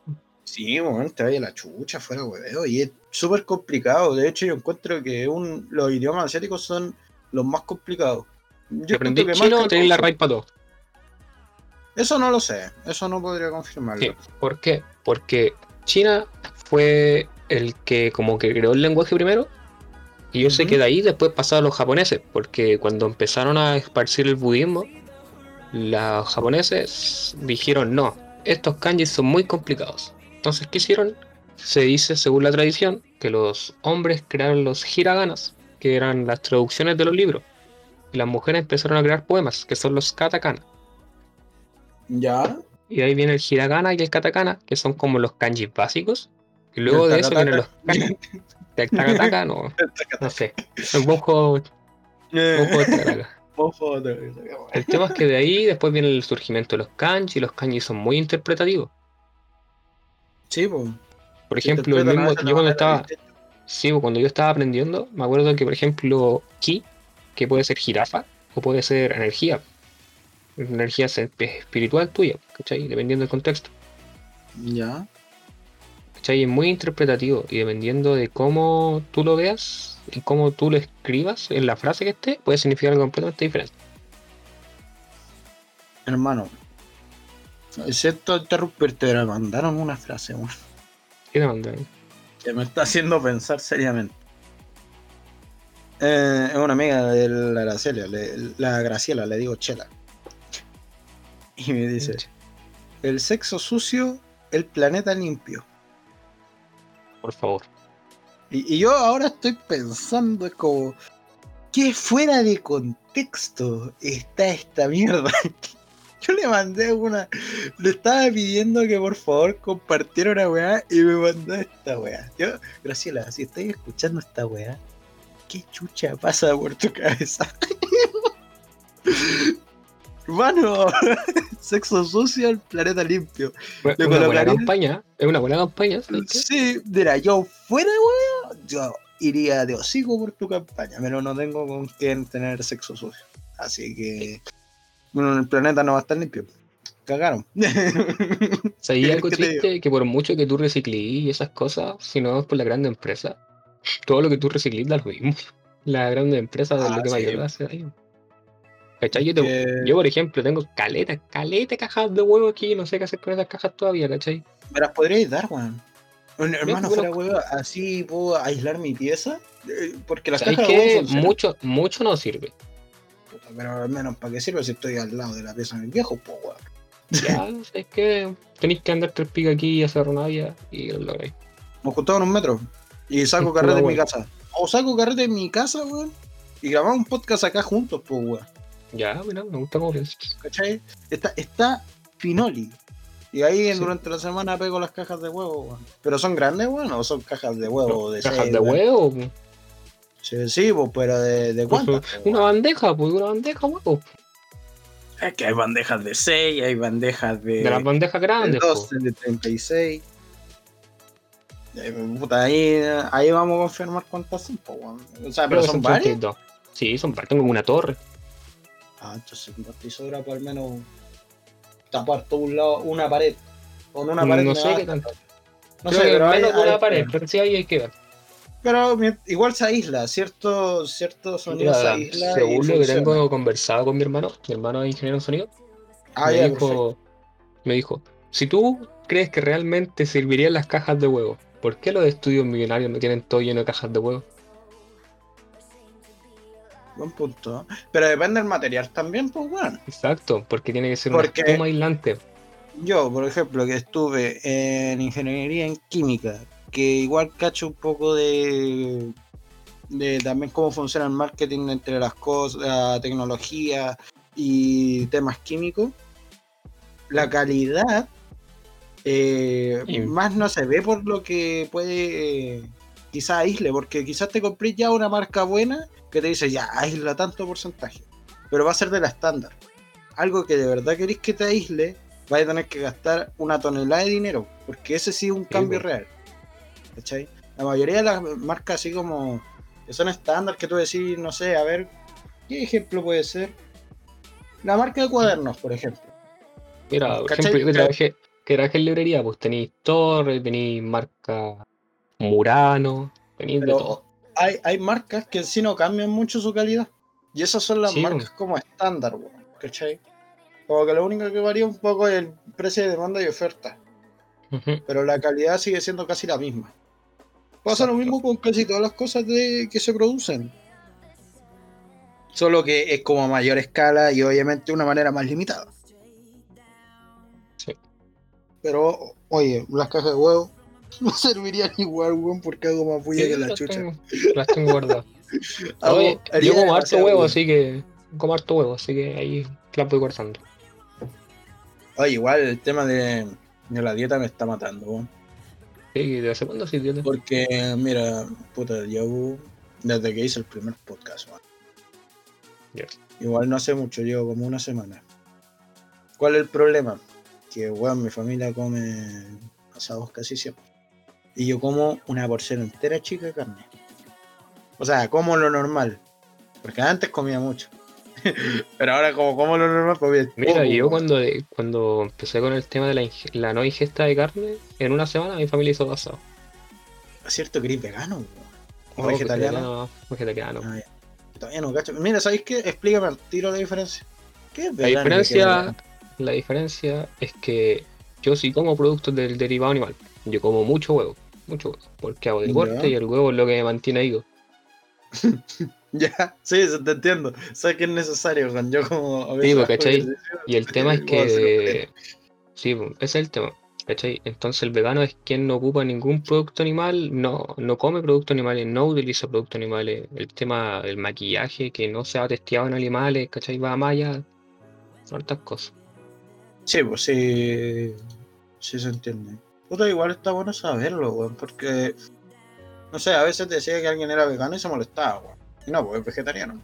Sí, bueno, te vaya la chucha fuera, hueveo, y es súper complicado. De hecho, yo encuentro que un, los idiomas asiáticos son los más complicados. Yo encuentro que más chino, que tenéis la raíz para todo. Eso no lo sé, eso no podría confirmarlo. Sí. ¿Por qué? Porque China fue el que como que creó el lenguaje primero. Y yo sé Ujú. que de ahí después pasaron los japoneses, porque cuando empezaron a esparcir el budismo, los japoneses dijeron no, estos kanjis son muy complicados. Entonces, ¿qué hicieron? Se dice, según la tradición, que los hombres crearon los hiraganas, que eran las traducciones de los libros. Y las mujeres empezaron a crear poemas, que son los katakana. ¿Ya? Y ahí viene el hiragana y el katakana, que son como los kanjis básicos. Y luego de eso vienen los kanjis. El takataka, no, no sé. Un te- El tema es que de ahí después viene el surgimiento de los kanji, y los kanji son muy interpretativos. Sí, pues. Por ejemplo, el mismo, yo cuando estaba, sí, cuando yo estaba aprendiendo, me acuerdo que, por ejemplo, ki, que puede ser jirafa o puede ser energía, energía espiritual tuya, ¿cachai? Dependiendo del contexto. Ya. ¿Cachai? Es muy interpretativo y dependiendo de cómo tú lo veas y cómo tú lo escribas en la frase que esté, puede significar algo completamente diferente. Hermano. Excepto interrumpirte, pero me mandaron una frase, weón. ¿Qué te mandaron? que me está haciendo pensar seriamente. Eh, es una amiga de la Graciela, le- la Graciela, le digo Chela. Y me dice, el sexo sucio, el planeta limpio. Por favor. Y, y yo ahora estoy pensando, es como, ¿qué fuera de contexto está esta mierda? Yo le mandé una, le estaba pidiendo que por favor compartiera una weá y me mandó esta weá. Yo, Graciela, si estáis escuchando esta weá, ¿qué chucha pasa por tu cabeza? Mano, sexo sucio, el planeta limpio. Es una buena campaña, es una buena campaña. ¿sabes qué? Sí, mira, yo fuera, weón, yo iría de hocico por tu campaña, pero no tengo con quién tener sexo sucio. Así que, bueno, el planeta no va a estar limpio. Cagaron. ¿Qué algo triste que por mucho que tú reciclís y esas cosas, si no es por la grande empresa, todo lo que tú reciclís da lo mismo. La grande empresa es Ah, lo que sí. mayor hace daño. ¿Cachai? Yo, te- yo, por ejemplo, tengo caletas, caletas cajas de huevo aquí, no sé qué hacer con esas cajas todavía, ¿cachai? Me las podríais dar, weón. Hermano, fuera weón, así puedo aislar mi pieza. eh, Porque las ¿Sabes cajas de huevo mucho, mucho no sirve? Pero al menos, ¿para qué sirve si estoy al lado de la pieza de mi viejo, po, weón? Ya, es que tenéis que andar tres picas aquí y hacer rabia y lo lográis. Nos juntamos en un metro y saco carrete en mi casa. O saco carrete en mi casa, weón. Y grabamos un podcast acá juntos, pues, weón. Ya, mira, me gusta cómo piensas. ¿Cachai? Está, está Finoli. Y ahí Sí. durante la semana pego las cajas de huevo, weón. Pero son grandes, weón, o son cajas de huevo de Cajas seis, de weón? huevo, pues, Sí, sí, pues, pero de, de cuántas. po, una weón? bandeja, pues una bandeja, huevo. Es que hay bandejas de 6, hay bandejas de, De las bandejas de grandes, 12, pues. de 36. Eh, puta, ahí, ahí vamos a confirmar cuántas son, po, weón. O sea, pero son varias. 32. Sí, son varias. Tengo como una torre. Ah, entonces estoy sobra por al menos tapar todo un lado, una pared. Con una pared No sé qué tanto. No Creo sé, que pero menos de hay- una pared, pero sí ahí hay que ver. Pero igual se aísla, cierto, cierto sonido se aísla. según lo que tengo conversado con mi hermano, mi hermano es ingeniero en sonido, Ah, me, ya, dijo, me dijo, si tú crees que realmente servirían las cajas de huevo, ¿por qué los estudios millonarios no tienen todo lleno de cajas de huevo? Buen punto. Pero depende del material también, pues bueno. Exacto, porque tiene que ser Porque- una espuma aislante. Yo, por ejemplo, que estuve en ingeniería en química, que igual cacho un poco de, de también cómo funciona el marketing entre las cosas, la tecnología y temas químicos, la calidad eh, más no se ve por lo que puede quizás aísle, porque quizás te compré ya una marca buena que te dice ya aísla tanto porcentaje, pero va a ser de la estándar. Algo que de verdad queréis que te aísle, vais a tener que gastar una tonelada de dinero, porque ese sí es un cambio real. ¿Cachai? La mayoría de las marcas así como que son estándar, que tú decís, no sé, a ver, ¿qué ejemplo puede ser? La marca de cuadernos, por ejemplo. Mira, por ¿Cachai? ejemplo, yo que trabajé, que trabajé en librería, pues tenéis Torre, tenéis marca Murano, tenéis de todo. Hay, hay marcas que en sí no cambian mucho su calidad. Y esas son las Sí, marcas como estándar, ¿cachai? Como que lo único que varía un poco es el precio de demanda y oferta. Pero la calidad sigue siendo casi la misma. Pasa lo mismo con casi todas las cosas de, que se producen. Solo que es como a mayor escala y obviamente de una manera más limitada. Sí. Pero, oye, las cajas de huevo no servirían igual, weón, porque hago más bulla Sí, que la las chucha. tengo, las tengo guardadas. Oye, yo como harto huevo, así que como harto huevo, así que ahí las voy guardando. Oye, igual el tema de, de la dieta me está matando, weón. Sí, ¿de hace cuándo sí, tío? Porque, mira, puta, llevo desde que hice el primer podcast. Igual no hace mucho, llevo como una semana. ¿Cuál es el problema? Que, weón, mi familia come asados casi siempre. Y yo como una porción entera chica de carne. O sea, como lo normal. Porque antes comía mucho. Pero ahora como como lo normal, pues Mira, poco, yo cuando, cuando empecé con el tema de la, la no ingesta de carne, en una semana mi familia hizo asado. Es cierto que eres vegano. O No, vegetariano. Vegetariano. Ah. Todavía no cacho. Mira, ¿sabéis qué? Explícame al tiro la diferencia. ¿Qué es La vegano es diferencia, la diferencia es que yo sí como productos del derivado animal. Yo como mucho huevo, mucho huevo, porque hago Ya. deporte y el huevo es lo que me mantiene vivo. Ya, sí, te entiendo. Sé que es necesario, Juan. Yo como a Sí, pues, ¿cachai? Y el tema es que... Sí, pues, ese es el tema. ¿Cachai? Entonces el vegano es quien no ocupa ningún producto animal, no, no come productos animales, no utiliza productos animales. El tema del maquillaje que no se ha testeado en animales, ¿cachai? Va allá. Son hartas cosas. Sí, pues sí. Sí se entiende. Puta, igual está bueno saberlo, weón, porque. No sé, a veces decía que alguien era vegano y se molestaba, weón. No, pues es vegetariano.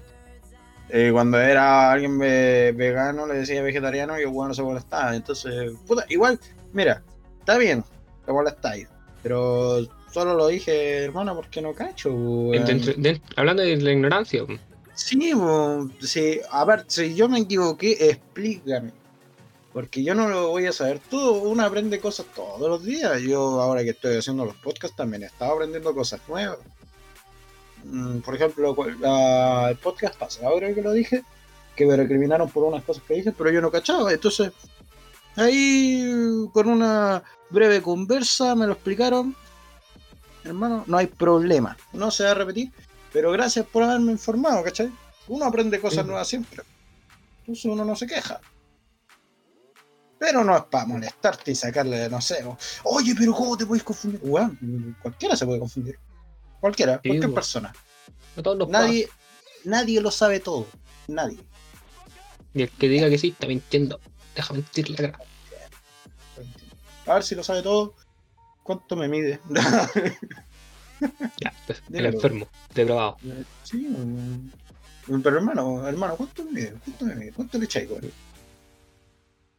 Eh, cuando era alguien ve- vegano le decía vegetariano y el weón no se molestaba. Entonces, puta, igual, mira, está bien, te molestáis. Pero solo lo dije, hermano, porque no cacho. Dentro- dent- hablando de la ignorancia, Sí, bo, sí, a ver, si yo me equivoqué, explícame. Porque yo no lo voy a saber todo, uno aprende cosas todos los días. Yo ahora que estoy haciendo los podcasts también he estado aprendiendo cosas nuevas. Mm, Por ejemplo, la- el podcast pasado creo que lo dije, que me recriminaron por unas cosas que dije, pero yo no cachaba. Entonces, ahí con una breve conversa me lo explicaron. Hermano, no hay problema, no se va a repetir. Pero gracias por haberme informado, ¿cachai? Uno aprende cosas Sí. nuevas siempre. Entonces uno no se queja. Pero no es para molestarte y sacarle, no sé, o, oye, pero ¿cómo te puedes confundir? Cualquiera se puede confundir. Cualquiera, Sí, cualquier persona. todos Nadie, nadie lo sabe todo. Nadie. Y el que diga que sí está mintiendo. Deja mentir la cara. A ver si lo sabe todo. ¿Cuánto me mide? Ya, pues, el enfermo, depravado. sí, weón. pero hermano, hermano, ¿cuánto me mide? ¿Cuánto me mide? ¿Cuánto le echáis?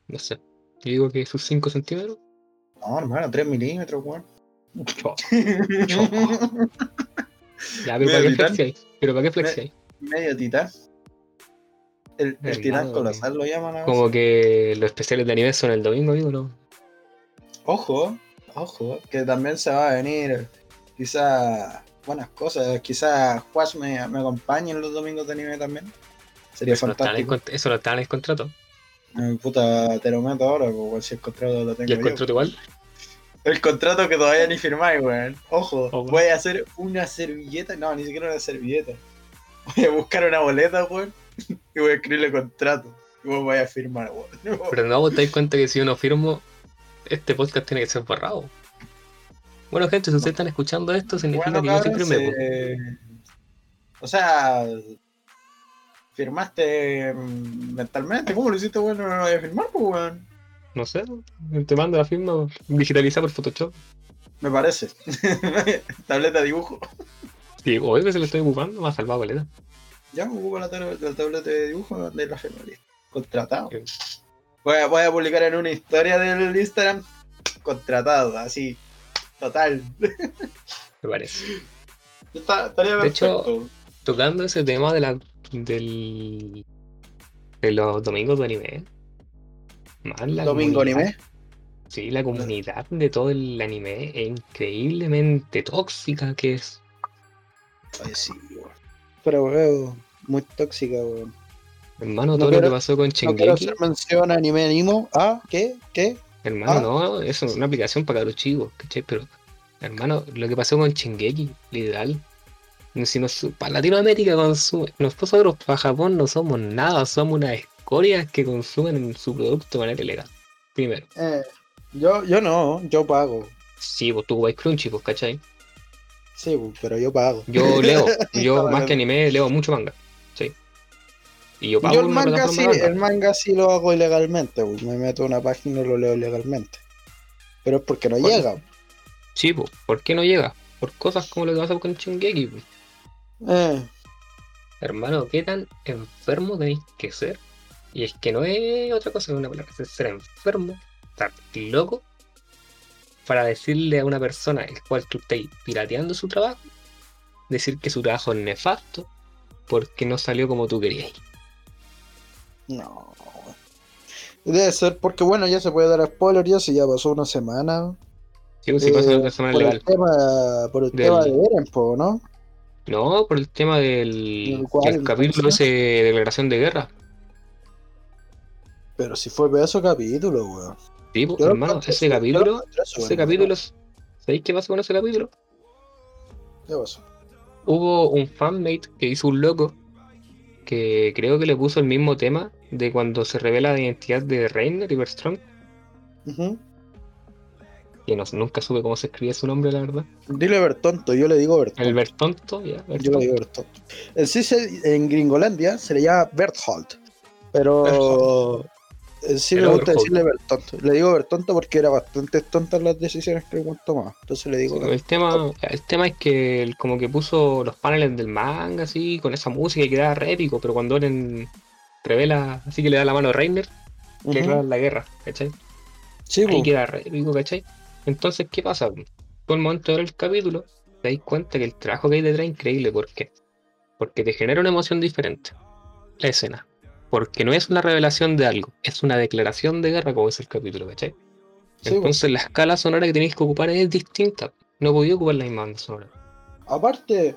No sé. Yo digo que sus 5 centímetros. No, hermano, 3 milímetros, weón. Ya, pero ¿para qué flexiáis? ¿Pero para qué flexiáis? Medio titán. El, el El titán colosal lo llaman a Como que los especiales de anime son el domingo, digo, ¿no? Ojo, ojo, que también se va a venir quizás buenas cosas. Quizás Juaz me, me acompañe en los domingos de anime también. Sería Eso no, en fantástico. eso no está en el contrato. Eh, puta, te lo meto ahora, weón, si el contrato lo tengo ¿Y el yo. contrato igual? El contrato que todavía ni firmáis, weón. Ojo, Ojo. voy a hacer una servilleta. No, ni siquiera una servilleta. Voy a buscar una boleta, weón. Y voy a escribirle contrato. Y vos voy a firmar, weón. Pero no, vos te das cuenta que si yo no firmo, este podcast tiene que ser borrado. Bueno, gente, si ustedes están escuchando esto, significa Bueno, que yo sí firmé. eh, O sea, firmaste mm, mentalmente. ¿Cómo lo hiciste, weón? No lo voy a firmar, pues, weón. No sé, te mando la firma digitalizada por Photoshop. Me parece. Tableta de dibujo. Sí, hoy que se lo estoy ocupando, me ha salvado caleta. Ya me ocupo la, tab- la tableta de dibujo de la firmaría. Contratado. Voy a, voy a publicar en una historia del Instagram. Contratado, así. Total. Me parece. Está- estaría De hecho. Tocando ese tema de la del de los domingos de anime. La Domingo comunidad- anime. Sí, la comunidad de todo el anime es increíblemente tóxica que es. Ay, sí, weón. Pero, weón, muy tóxica, weón. Hermano, No todo lo quiero- que pasó con No quiero Shingeki. hacer mención a anime animo. Ah, ¿qué? ¿Qué? Hermano, Ah. no, eso es una aplicación para los chicos, ¿cachai? Pero, hermano, lo que pasó con Shingeki, literal. Si nos, para Latinoamérica consume, nosotros para Japón no somos nada, somos unas escorias que consumen su producto de manera ilegal. Primero. Eh, yo, yo no, yo pago. Sí, pues tú vais Crunchy, pues, ¿cachai? Sí, pues, pero yo pago. Yo leo, yo más que anime leo mucho manga, ¿sí? Y yo pago Yo el manga, sí, el manga. sí lo hago ilegalmente, pues. me meto a una página y lo leo legalmente. Pero es porque no llega. Sí, pues, ¿por qué no llega? Por cosas como lo que pasa con Shingeki, pues. Eh, Hermano, ¿qué tan enfermo tenéis que ser? Y es que no es otra cosa que una palabra, es ser enfermo, estar loco, para decirle a una persona el cual tú estáis pirateando su trabajo, decir que su trabajo es nefasto, porque no salió como tú querías. no. Debe ser porque, bueno, ya se puede dar spoiler ya si ya pasó una semana. Sí, pues, si eh, pasa una semana por legal. el tema, por el Del- tema de Eren, po, ¿no? No, por el tema del ¿Del cual, el capítulo ese de declaración de guerra. Pero si fue pedazo capítulo, weón. Sí, pues, Yo hermano, ese capítulo, ese bueno. capítulo, ¿sabéis qué pasó con ese capítulo? ¿Qué pasó? hubo un fanmate que hizo un loco que creo que le puso el mismo tema de cuando se revela la identidad de Reiner y Bergström, Ujú. que no, nunca supe cómo se escribía su nombre, la verdad. Dile Bertonto, yo le digo Bertonto. El Bertonto, ya, Yo le digo Bertonto. En sí, en Gringolandia se le llama Berthold. Pero sí me gusta decirle Bertonto. Le digo Bertonto porque era bastante tontas las decisiones que el tomaba. Entonces le digo. El tema, el tema es que él como que puso los paneles del manga así, con esa música y quedaba re épico, pero cuando Eren revela, así que le da la mano a Reiner, Ujú. le declaran la guerra, ¿cachai? Sí, Ahí po. queda re épico, ¿cachai? Entonces, ¿qué pasa? Todo el momento de ver el capítulo, te dais cuenta que el trabajo que hay detrás es increíble. ¿Por qué? Porque te genera una emoción diferente. La escena. Porque no es una revelación de algo, es una declaración de guerra como es el capítulo, ¿cachai? Sí. Entonces la escala sonora que tenéis que ocupar es distinta. No podía ocupar la misma banda sonora. Aparte,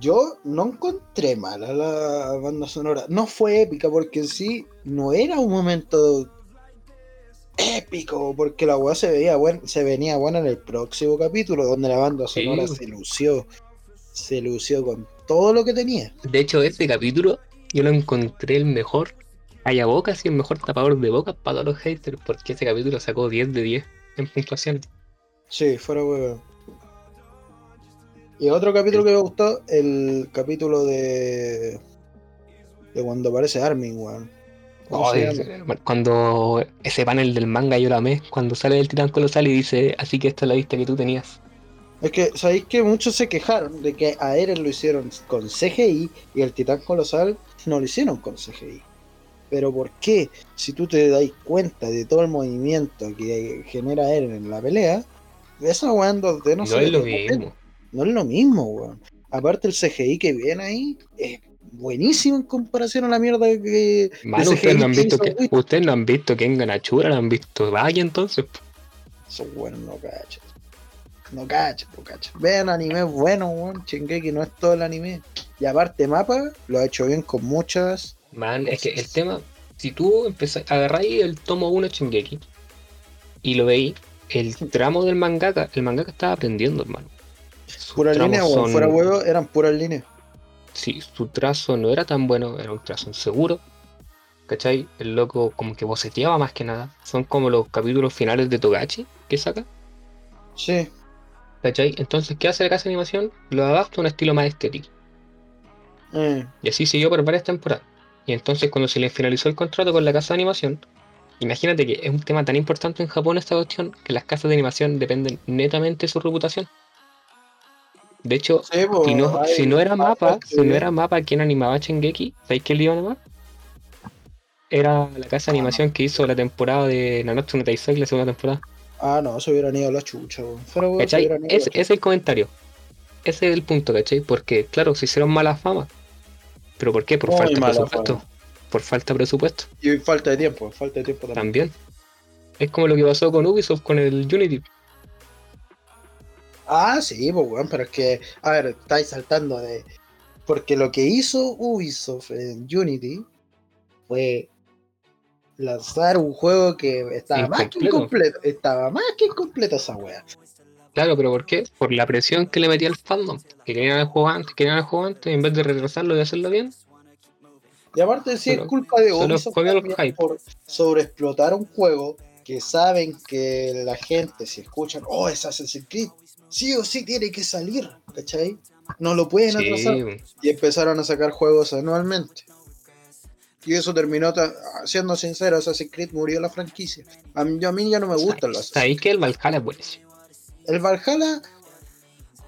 yo no encontré mala la banda sonora. No fue épica porque en sí no era un momento épico, porque la weá se veía buen, se venía buena en el próximo capítulo, donde la banda Sí. sonora se lució. Se lució con todo lo que tenía. De hecho, ese capítulo yo lo encontré el mejor haya bocas y el mejor tapador de bocas para todos los haters, porque ese capítulo sacó 10 de 10 en puntuación. Sí, fuera weón. Y otro capítulo que me gustó, el capítulo de. de cuando aparece Armin, weón. Bueno, cuando ese panel del manga yo lo amé, cuando sale el titán colosal y dice, así que esta es la vista que tú tenías. Es que, ¿sabéis que muchos se quejaron de que a Eren lo hicieron con CGI y el titán colosal no lo hicieron con CGI? Pero ¿por qué? Si tú te das cuenta de todo el movimiento que genera Eren en la pelea, esa weá en 2D no, No, se es lo mismo. No es lo mismo, weón. Aparte el CGI que viene ahí es buenísimo en comparación a la mierda que... Mano, de ustedes no han visto que, ustedes no han visto que en Ganachura, no han visto vaya entonces. Esos buenos no cachan. No cachan, no cachan. Vean anime bueno, weón. No es todo el anime. Y aparte mapa, lo ha hecho bien con muchas... Man, es que el tema, si tú empezás, agarráis el tomo 1 de Shingeki y lo veis, el tramo del mangaka, el mangaka estaba aprendiendo, hermano. Sus Puras líneas, son- Fuera huevo, eran puras líneas. Sí, su trazo no era tan bueno, era un trazo inseguro. ¿Cachai? El loco como que boceteaba más que nada. Son como los capítulos finales de Togachi que saca. Sí. ¿Cachai? Entonces, ¿qué hace la casa de animación? Lo adapta a un estilo más estético. Eh, Y así siguió por varias temporadas. Y entonces cuando se le finalizó el contrato con la casa de animación, imagínate que es un tema tan importante en Japón esta cuestión que las casas de animación dependen netamente de su reputación. De hecho, sí, si no, hay- si no era mapa, que- si no era mapa quien animaba Shingeki, ¿sabéis quién le iba a animar? Era la casa de animación que hizo la temporada de Nanatsu no Taizai, la segunda temporada. Ah, no, se hubieran ido a la chucha, Es, la ese es el comentario. Ese es el punto, ¿cachai? Porque, claro, se hicieron mala fama. ¿Pero por qué? Por Muy falta de presupuesto. fama. Por falta de presupuesto. Y falta de tiempo, falta de tiempo también. También. Es como lo que pasó con Ubisoft con el Unity. Ah, sí, pues weón, pero es que, a ver, estáis saltando de. Porque lo que hizo Ubisoft en Unity fue lanzar un juego que estaba más que Incompleto. Estaba más que incompleto esa wea. Claro, pero ¿por qué? Por la presión que le metía el fandom. Que querían el juego antes, querían el juego antes, en vez de retrasarlo y hacerlo bien. Y aparte, sí, es culpa de Ubisoft por sobreexplotar un juego que saben que la gente, si escuchan, oh, es Assassin's Creed, sí o sí tiene que salir, ¿cachai? No lo pueden Sí, atrasar. y empezaron a sacar juegos anualmente. Y eso terminó, siendo sincero, Assassin's Creed murió la franquicia. A mí, a mí ya no me gustan los Sabéis que el Valhalla es buenísimo. El Valhalla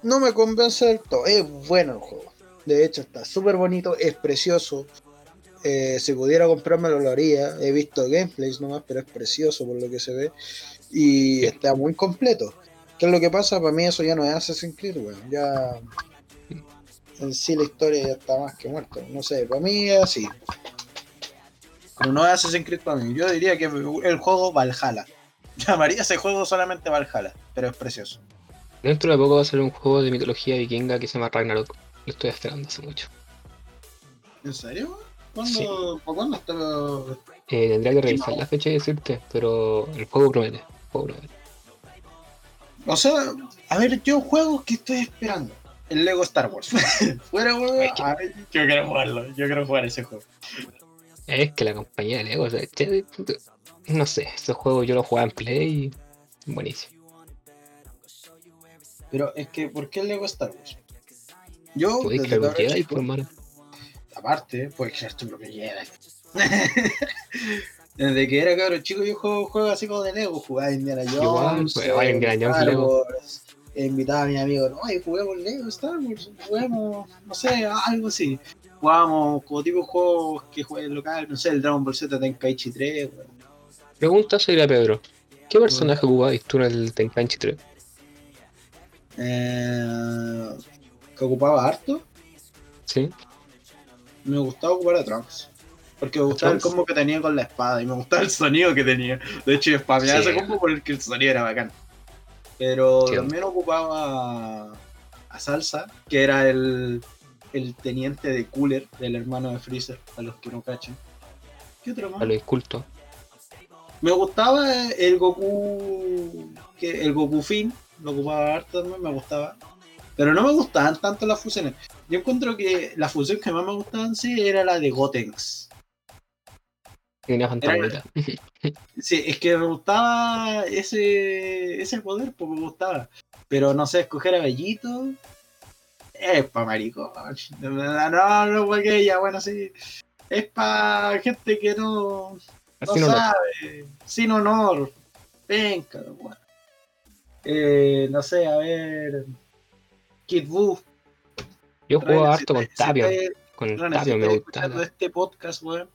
no me convence del todo. Es bueno el juego. De hecho, está súper bonito, es precioso. Eh, si pudiera comprármelo lo haría. He visto gameplays nomás, pero es precioso por lo que se ve. Y Sí. está muy completo. ¿Qué es lo que pasa? Para mí eso ya no es Assassin's Creed, weón. Ya en sí la historia ya está más que muerta. No sé, para mí es así. Pero no es Assassin's Creed para mí. Yo diría que el juego Valhalla. Llamaría ese juego solamente Valhalla, pero es precioso. Dentro de poco va a salir un juego de mitología vikinga que se llama Ragnarok. Lo estoy esperando hace mucho. ¿En serio? ¿Cuándo, ¿Para cuándo está? Eh, tendría que revisar la fecha y decirte, pero el juego promete. El juego promete. O sea, a ver, yo juego que estoy esperando. El Lego Star Wars. Fuera, que- A ver, yo quiero jugarlo. Yo quiero jugar ese juego. Es que la compañía de Lego, o sea, che, no sé, ese juego yo lo jugaba en Play y buenísimo. Pero es que, ¿por qué el Lego Star Wars? Yo, desde cabro Jedi, chico, pues, hermano. aparte, puedes crear tu propio Jedi. Desde que era cabrón chico, yo juego juegos así como de Lego. Jugaba Indiana Jones. Igual, pues, igual Indiana Jones, Lego. Wars. Invitaba a mi amigo, no, juguemos Lego Star Wars. Juguemos, no sé, algo así. Jugábamos como tipo juegos que jueguen local, no sé, el Dragon Ball Z Tenkaichi 3. weón. Pregunta sería Pedro. ¿Qué personaje jugabas tú en el Tenkaichi 3? Eh, que ocupaba harto. ¿Sí? Me gustaba ocupar a Trunks. Porque me gustaba el combo que tenía con la espada y me gustaba el sonido que tenía. De hecho, yo spameaba Sí. ese combo porque el sonido era bacán. Pero Sí. también ocupaba a Salsa, que era el, el teniente de Cooler del hermano de Freezer, a los que no cachan. ¿Qué otro más? A lo inculto. Me gustaba el Goku. Que, el Goku Fin, lo ocupaba harto también, me gustaba. Pero no me gustaban tanto las fusiones. Yo encuentro que la fusión que más me gustaban sí era la de Gotenks. Tenía fantasmita. Sí, es que me gustaba ese, ese poder, pues me gustaba. Pero no sé, escoger a Bellito es pa' maricón. No, no, porque ya, bueno, sí. Es pa' gente que no, no sabe, sin honor. Venga, bueno. Eh, no sé, a ver. Kid Buu. Yo Ren, harto si con te- si Tapio. te- Con Ren, Tapio si me escuchando este podcast, weón.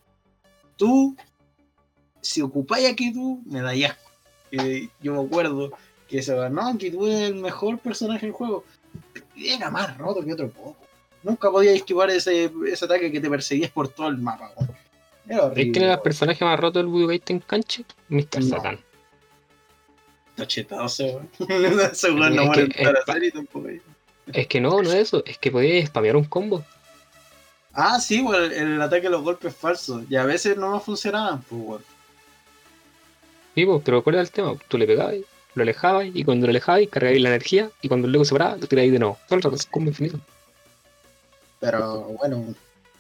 Tú, si ocupáis a Kid Buu, me da asco. Eh, yo me acuerdo que se va, no, Kid Buu es el mejor personaje del juego. Era más roto que otro poco. Nunca podía esquivar ese, ese ataque que te perseguías por todo el mapa, weón. Era ¿Sabes horrible. quién era el personaje más roto del Budokai Tenkaichi? Mr. No. Satan. Está chetado ese, weón. Ese weón no muere es tampoco. Que no, no es eso. Es que podías spamear un combo. Ah, sí, pues, el, el ataque de los golpes falsos. Y a veces no funcionaban, pues, weón. Sí, pues, pero ¿cuál era el tema? Tú le pegabas, lo alejabas, y cuando lo alejabas, cargabas la energía, y cuando loco se paraba, lo tirabas de nuevo. Todo el rato, es como infinito. Pero bueno,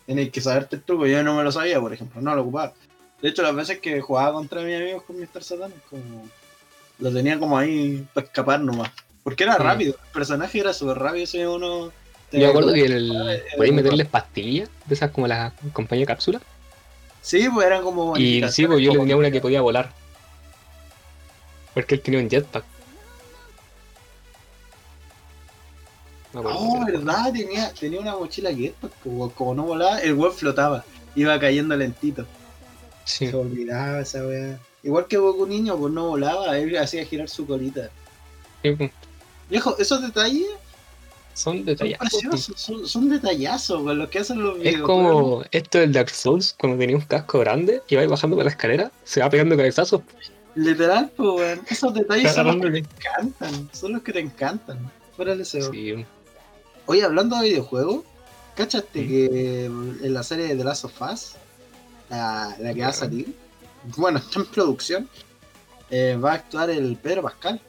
tienes que saberte el truco. Yo no me lo sabía, por ejemplo, no lo ocupaba. De hecho, las veces que jugaba contra mis amigos con Mr. Satan, como lo tenía como ahí para escapar nomás. Porque era Sí. rápido, el personaje era súper rápido, ese uno. Yo me acuerdo que el, podéis meterles pastillas, de esas como la compañía cápsula. Sí, pues eran como. Y sí, pues yo le tenía una que podía volar. Porque él tenía un jetpack. Acuerdo Oh, verdad, tenía, tenía una mochila que como, como no volaba, el web flotaba, iba cayendo lentito. Sí. Se olvidaba esa weá. Igual que Goku niño, pues no volaba, él hacía girar su colita. Sí, pues, Viejo, esos detalles son detallazos. pues. preciosos, son, son detallazos con los que hacen los Es videojuegos. como esto del Dark Souls, cuando tenía un casco grande y va bajando por la escalera, se va pegando cabezazos. Literal, pues weón, esos detalles son los que te encantan, son los que te encantan. Fuera el deseo. Sí, Oye, hablando de videojuegos, ¿cachaste Sí. que en la serie de The Last of Us, la, la que va a salir, bueno, está en producción, eh, va a actuar el Pedro Pascal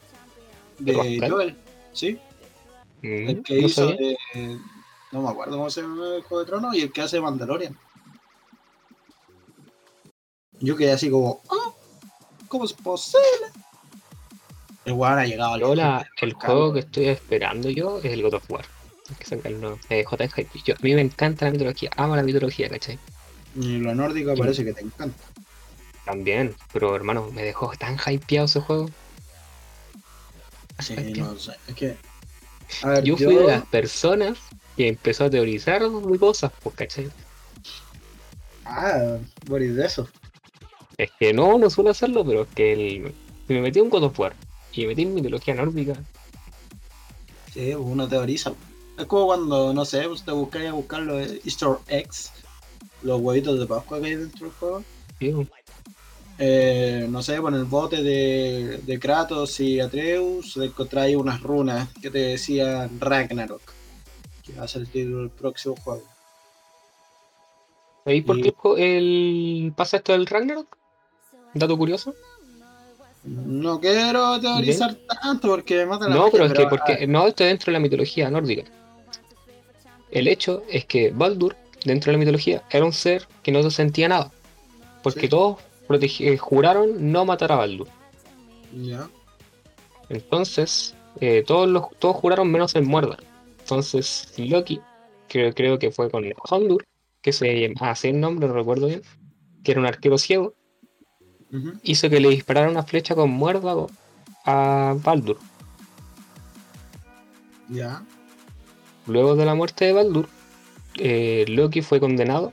de. Joel, ¿sí? Mm, El que no hizo de, no me acuerdo cómo se llama el Juego de Tronos y el que hace Mandalorian. Yo quedé así como, "Ah, ¿cómo es posible? El weón ha llegado al la- el juego que estoy esperando yo es el God of War. El que saca el nuevo. Eh, J. Hype. Yo- a mí me encanta la mitología, amo la mitología, ¿cachai? Y lo nórdico parece que te encanta. También, pero hermano, me dejó tan hypeado ese juego. Sí, no sé. Es que. A ver, Yo fui de las personas que empezó a teorizar muy cosas, pues, ¿cachai? Ah, Boris de eso. Es que no, no suelo hacerlo, pero es que el- si me metí en God of War y me metí en mitología nórdica, Sí, uno teoriza. Es como cuando, no sé, te buscáis a buscar los Easter eggs, los huevitos de Pascua que hay dentro del juego. tío, Eh, no sé, con el bote de, de Kratos y Atreus, encontráis unas runas que te decían Ragnarok, que va a ser el título del próximo juego. ¿Sabéis por qué el, pasa esto del Ragnarok? Dato curioso. No quiero teorizar tanto porque me mata la No, magia, pero es que porque no esto dentro de la mitología nórdica. El hecho es que Baldur, dentro de la mitología, era un ser que no se sentía nada. Porque Sí. todos eh, juraron no matar a Baldur. Ya. Entonces, eh, todos, los, todos juraron menos el Muerda. Entonces, Loki, que creo que fue con Hondur, que se así el nombre, no recuerdo bien, que era un arquero ciego, Hizo que le disparara una flecha con muérdago a Baldur. Ya. Luego de la muerte de Baldur, eh, Loki fue condenado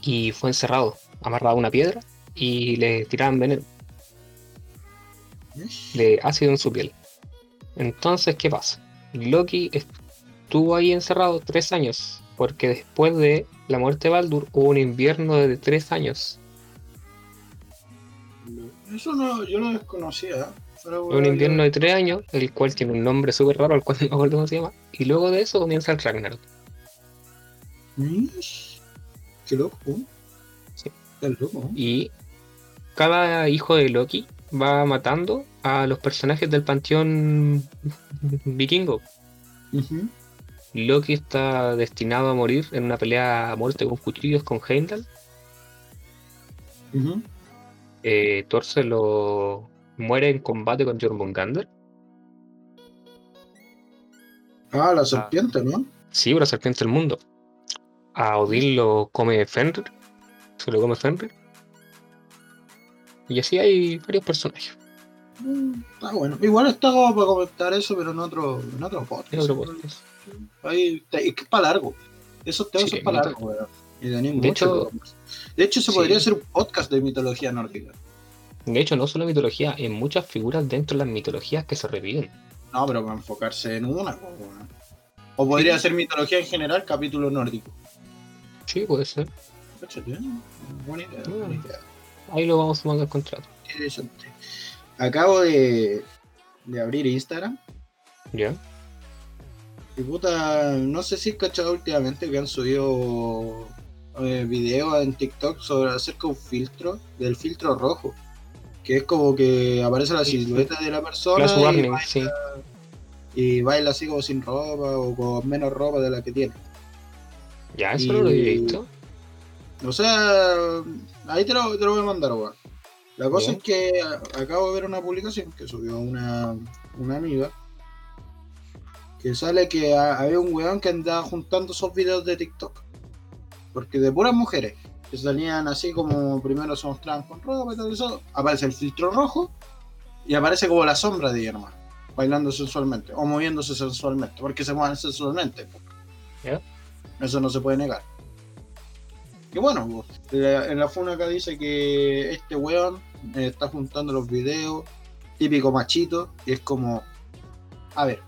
y fue encerrado, amarrado a una piedra y le tiraban veneno de ácido en su piel. Entonces, ¿qué pasa? Loki estuvo ahí encerrado tres años, porque después de la muerte de Baldur hubo un invierno de tres años. Eso no, yo lo desconocía. Pero Un invierno de tres años, el cual tiene un nombre súper raro, al cual no me acuerdo cómo se llama, y luego de eso comienza el Ragnarok. Qué loco. Sí. Qué loco. Y cada hijo de Loki va matando a los personajes del panteón vikingo. Loki está destinado a morir en una pelea a muerte con cuchillos con Heimdall. Ujú. Eh, Thor se lo muere en combate con Jormungandr. Ah, la serpiente, ¿no? Sí, una serpiente del mundo. A Odín lo come Fenrir. Se lo come Fenrir. Y así hay varios personajes. Mm, Está bueno. Igual está como para comentar eso, pero en otro, en otro podcast. En otro podcast. Ahí, te- es que es para largo. Esos temas Sí, son para largo, weón. Y De mucho hecho- de hecho, se sí. podría hacer un podcast de mitología nórdica. De hecho, no solo mitología, hay muchas figuras dentro de las mitologías que se reviven. No, pero para enfocarse en una. O podría ser mitología en general, capítulo nórdico. Sí, puede ser. Buena idea, Mm. buena idea. Ahí lo vamos sumando al contrato. Interesante. Acabo de, de abrir Instagram ¿Ya? Y puta, no sé si he cachado últimamente que han subido eh, videos en TikTok sobre acerca de un filtro, del filtro rojo. Que es como que aparece la Sí, silueta de la persona y, warning, baila, sí. y baila así como sin ropa o con menos ropa de la que tiene. Ya, eso no lo he visto. O sea, ahí te lo, te lo voy a mandar, weón. La cosa Bien. es que acabo de ver una publicación que subió una, una amiga que sale que ha- había un weón que andaba juntando esos videos de TikTok. Porque de puras mujeres que salían así como primero se mostraban con ropa y todo eso, aparece el filtro rojo y aparece como la sombra de nomás, bailando sensualmente o moviéndose sensualmente, porque se mueven sensualmente. Eso no se puede negar. Y bueno, la- en la funa acá dice que este weón eh, está juntando los videos, típico machito, y es como, a ver,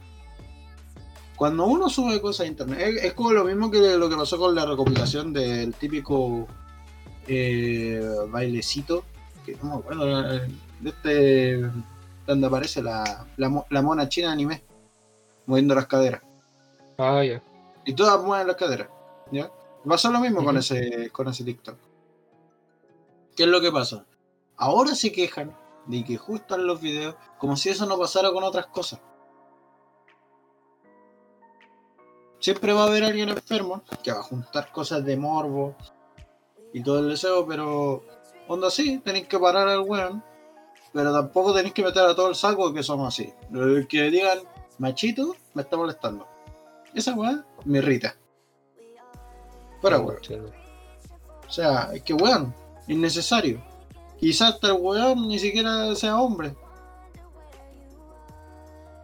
cuando uno sube cosas a internet, es, es como lo mismo que lo que pasó con la recopilación del típico eh, bailecito, que no me acuerdo, eh, de este, donde aparece la, la, mo- la mona china de anime, moviendo las caderas. Ah, ya. Y todas mueven las caderas. ¿Ya? Pasó lo mismo con ese con ese TikTok. ¿Qué es lo que pasa? Ahora se quejan de que justan los videos como si eso no pasara con otras cosas. Siempre va a haber alguien enfermo que va a juntar cosas de morbo y todo el deseo, pero onda así, tenéis que parar al weón, pero tampoco tenéis que meter a todo el saco que somos así. Que digan machito me está molestando. Esa weá me irrita. Pero weón. O sea, es que weón, innecesario. Quizás hasta el weón ni siquiera sea hombre.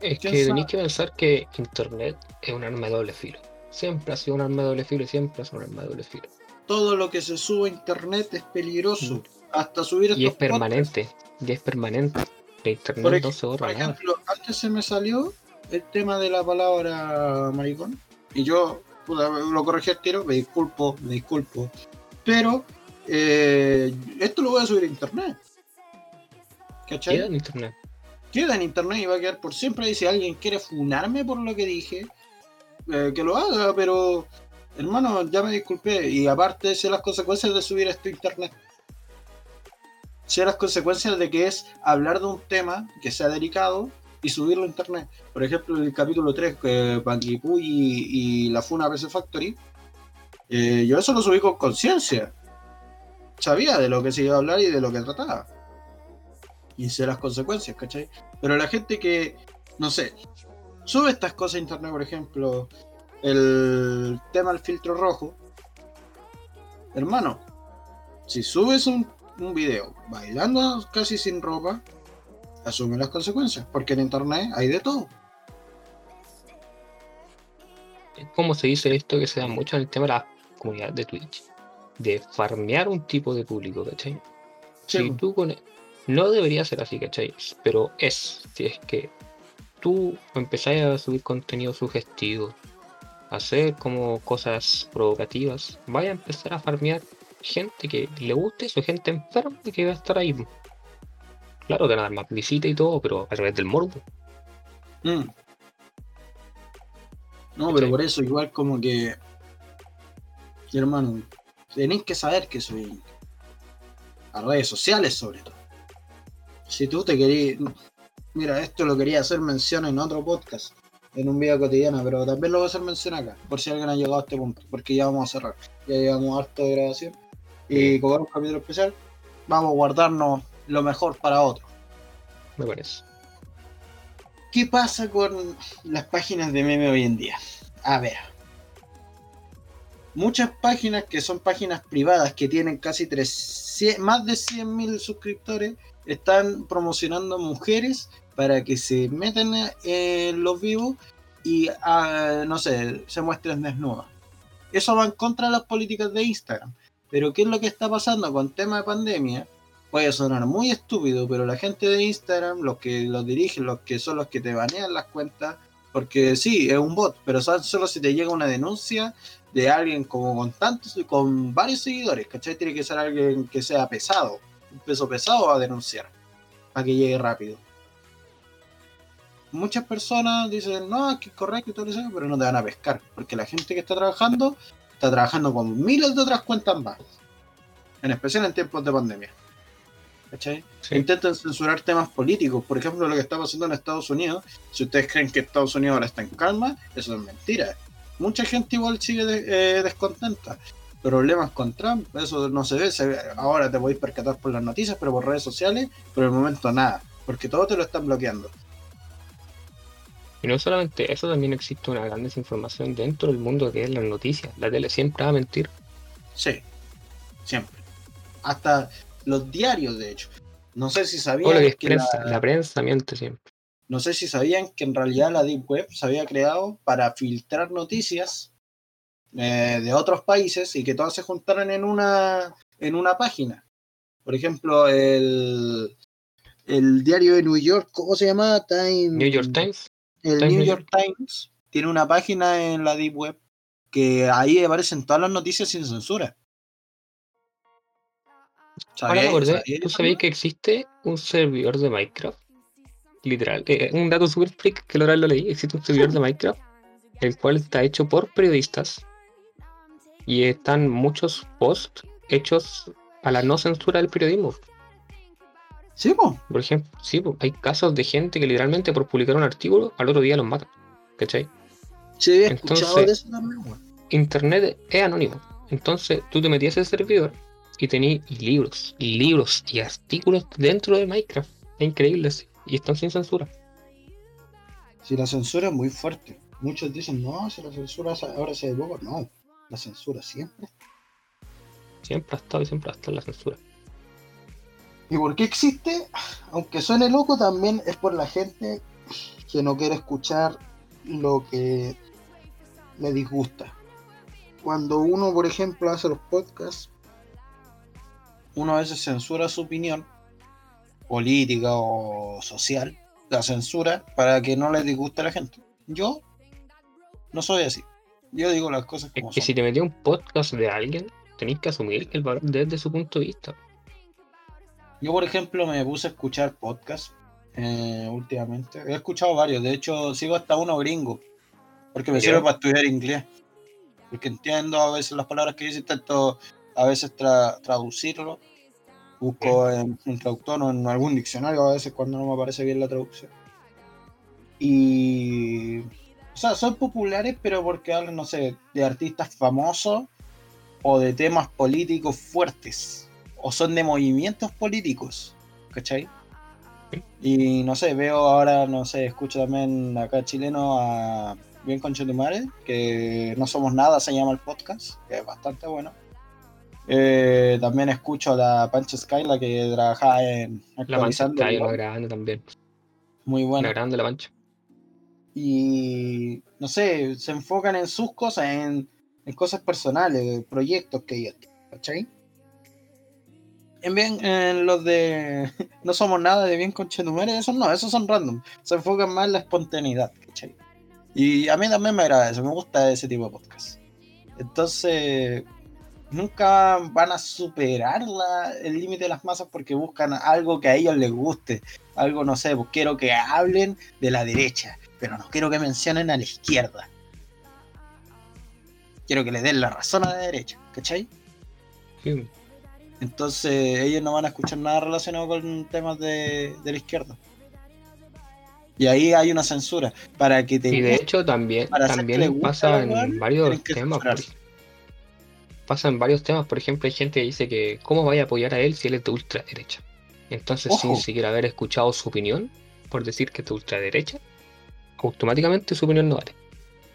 Es ¿Quién que tenéis que pensar que Internet es un arma de doble filo. Siempre ha sido un arma de doble filo y siempre es un arma de doble filo. Todo lo que se sube a internet es peligroso. Hasta subir estos Y es podcasts. permanente. Y es permanente. De Internet Por, no se borra por nada. ejemplo, antes se me salió el tema de la palabra maricón. Y yo puta, lo corregí al tiro, me disculpo, me disculpo. Pero eh, esto lo voy a subir a internet. ¿Cachai? Queda en Internet. Queda en internet y va a quedar por siempre. Y si alguien quiere funarme por lo que dije, eh, que lo haga, pero hermano, ya me disculpé. Y aparte, sé las consecuencias de subir esto a internet. Sé las consecuencias de que es hablar de un tema que sea delicado y subirlo a internet. Por ejemplo, el capítulo 3, que Panguipú y, y la Funa PC Factory, eh, yo eso lo subí con conciencia. Sabía de lo que se iba a hablar y de lo que trataba. Y sé las consecuencias, ¿cachai? Pero la gente que, no sé, sube estas cosas a internet, por ejemplo, el tema del filtro rojo, hermano, si subes un, un video bailando casi sin ropa, asume las consecuencias, porque en internet hay de todo. Es como se dice esto que se da mucho en el tema de la comunidad de Twitch. De farmear un tipo de público, ¿cachai? Sí, Si tú con... No debería ser así, ¿cachai? Pero es, si es que tú empezás a subir contenido sugestivo, a hacer como cosas provocativas, vaya a empezar a farmear gente que le guste eso, gente enferma que va a estar ahí. Claro, te van a dar más visita y todo, pero a través del morbo. Mm. No, pero por eso igual como que, que, hermano, tenéis que saber que soy a redes sociales sobre todo. Si tú te querías, mira, esto lo quería hacer mención en otro podcast, en un video cotidiano, pero también lo voy a hacer mención acá, por si alguien ha llegado a este punto, porque ya vamos a cerrar, ya llevamos harto de grabación y como era un capítulo especial, vamos a guardarnos lo mejor para otro. Me parece. ¿Qué pasa con las páginas de meme hoy en día? A ver. Muchas páginas que son páginas privadas que tienen casi 300, más de 100.000 suscriptores están promocionando mujeres para que se metan en los vivos y, ah, no sé, se muestren desnudas. Eso va en contra de las políticas de Instagram. Pero ¿qué es lo que está pasando con tema de pandemia? Puede sonar muy estúpido, pero la gente de Instagram, los que los dirigen, los que son los que te banean las cuentas, porque sí, es un bot, pero solo si te llega una denuncia de alguien como con tantos, con varios seguidores, ¿cachai? Tiene que ser alguien que sea pesado, un peso pesado a denunciar, para que llegue rápido. muchas personas dicen, no, es que es correcto y todo eso, pero no te van a pescar, porque la gente que está trabajando está trabajando con miles de otras cuentas más, en especial en tiempos de pandemia. ¿Cachai? Sí. Intentan censurar temas políticos, por ejemplo, lo que está pasando en Estados Unidos. Si ustedes creen que Estados Unidos ahora está en calma, eso es mentira. Mucha gente igual sigue de- eh, descontenta. Problemas con Trump, eso no se ve, se ve- Ahora te podéis percatar por las noticias, pero por redes sociales, por el momento nada, porque todo te lo están bloqueando. Y no solamente eso, también existe una gran desinformación dentro del mundo que es las noticias. La tele siempre va a mentir. Sí, siempre. Hasta los diarios, de hecho. No sé si sabían lo que es que prensa, la- la prensa miente siempre. no sé si sabían que en realidad la Deep Web se había creado para filtrar noticias eh, de otros países y que todas se juntaran en una en una página. Por ejemplo, el el diario de New York, ¿cómo se llama? Time, New York Times, El New York Times tiene una página en la Deep Web que ahí aparecen todas las noticias sin censura. Ahora me ¿Sabíais- acordé, sabíais ¿tú sabías que existe un servidor de Minecraft? Literal, eh, un dato super freak que lo lo leí. Existe un servidor de Minecraft, el cual está hecho por periodistas y están muchos posts hechos a la no censura del periodismo. Sí, po. Por ejemplo, sí, hay casos de gente que literalmente por publicar un artículo al otro día los matan. ¿Cachai? Sí, he escuchado de eso también. Internet es anónimo. Entonces tú te metías a ese servidor y tenías libros, y libros y artículos dentro de Minecraft. Es increíble, sí. Y están sin censura. Si la censura es muy fuerte. Muchos dicen, no, si la censura ahora se poco. No, la censura siempre. Siempre ha estado y siempre ha estado la censura. ¿Y por qué existe? Aunque suene loco, también es por la gente que no quiere escuchar lo que le disgusta. Cuando uno, por ejemplo, hace los podcasts, uno a veces censura su opinión política o social, la censura para que no le disguste a la gente. Yo no soy así. Yo digo las cosas Es como que son. si te metías un podcast de alguien, tenéis que asumir el valor desde su punto de vista. Yo, por ejemplo, me puse a escuchar podcasts eh, últimamente. He escuchado varios, de hecho, sigo hasta uno gringo, porque me sirve para estudiar inglés. Porque entiendo a veces las palabras que dicen, intento a veces tra- traducirlo. Busco en un traductor o en algún diccionario a veces cuando no me parece bien la traducción. Y. O sea, son populares, pero porque hablan, no sé, de artistas famosos o de temas políticos fuertes. O son de movimientos políticos. ¿Cachai? Y no sé, veo ahora, no sé, escucho también acá chileno a Bien Conchetumare, que no somos nada, se llama el podcast, que es bastante bueno. Eh, también escucho a la Pancha Sky, la que trabajaba en La actualizando. ahí, una igual, grande también. muy Una buena. grande la mancha. Y no sé, se enfocan en sus cosas, en, cosas personales, proyectos que ellos tienen, ¿cachai? En bien, en los de no somos nada de bien con Chetumare, esos no, esos son random. Se enfocan más en la espontaneidad, ¿cachai? Y a mí también me agrada eso, me gusta ese tipo de podcast. Entonces, nunca van a superar la- el límite de las masas porque buscan algo que a ellos les guste. Algo, no sé, pues quiero que hablen de la derecha, pero no quiero que mencionen a la izquierda. Quiero que le den la razón a la derecha, ¿cachai? Sí. Entonces ellos no van a escuchar nada relacionado con temas de, de la izquierda. Y ahí hay una censura. Para que te Y de hecho también, también pasa en varios temas. por- pasa en varios temas. Por ejemplo, hay gente que dice que ¿cómo vaya a apoyar a él si él es de ultraderecha? Entonces, sin Ojo. siquiera haber escuchado su opinión, por decir que es de ultraderecha, automáticamente su opinión no vale.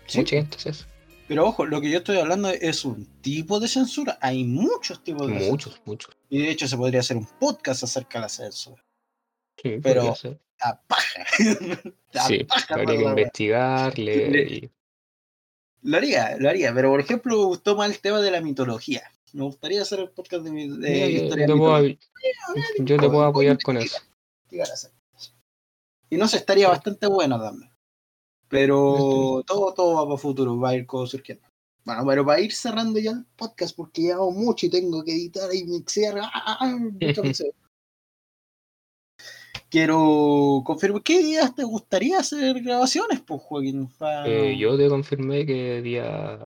Sí, Mucha gente hace eso. Pero ojo, lo que yo estoy hablando es un tipo de censura. Hay muchos tipos de censura. Muchos, muchos. Y de hecho se podría hacer un podcast acerca de la censura. Sí, Pero-. La paja. La Sí, paja, habría que hermano, la wea. investigar, leer y Lo haría, lo haría. Pero por ejemplo, me gustó más el tema de la mitología. Me gustaría hacer el podcast de, mi- de yo, historia yo te puedo, yo te puedo apoyar con eso. Y no sé, estaría bastante bueno también. Pero todo, todo va para futuro, va a ir surgiendo. Bueno, pero para ir cerrando ya el podcast, porque ya hago mucho y tengo que editar y mixear. ¡ah! mucho mixeo. quiero confirmar, ¿qué días te gustaría hacer grabaciones, pues, Joaquín? Eh, yo te confirmé que día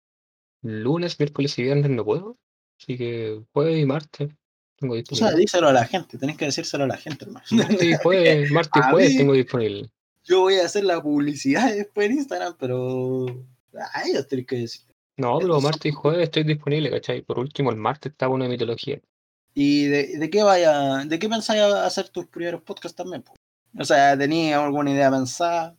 lunes, miércoles y viernes no puedo. Así que jueves y martes tengo O sea, disponible. díselo a la gente, tenés que decírselo a la gente, hermano. Y jueves, martes y jueves tengo disponible. Yo voy a hacer la publicidad después en Instagram, pero a ellos tenés que decir. No, pero Entonces- martes y jueves estoy disponible, ¿cachai? Por último, el martes está uno de mitología. ¿Y de, de qué vaya, de qué pensáis hacer tus primeros podcasts también? po? O sea, ¿tenías alguna idea pensada?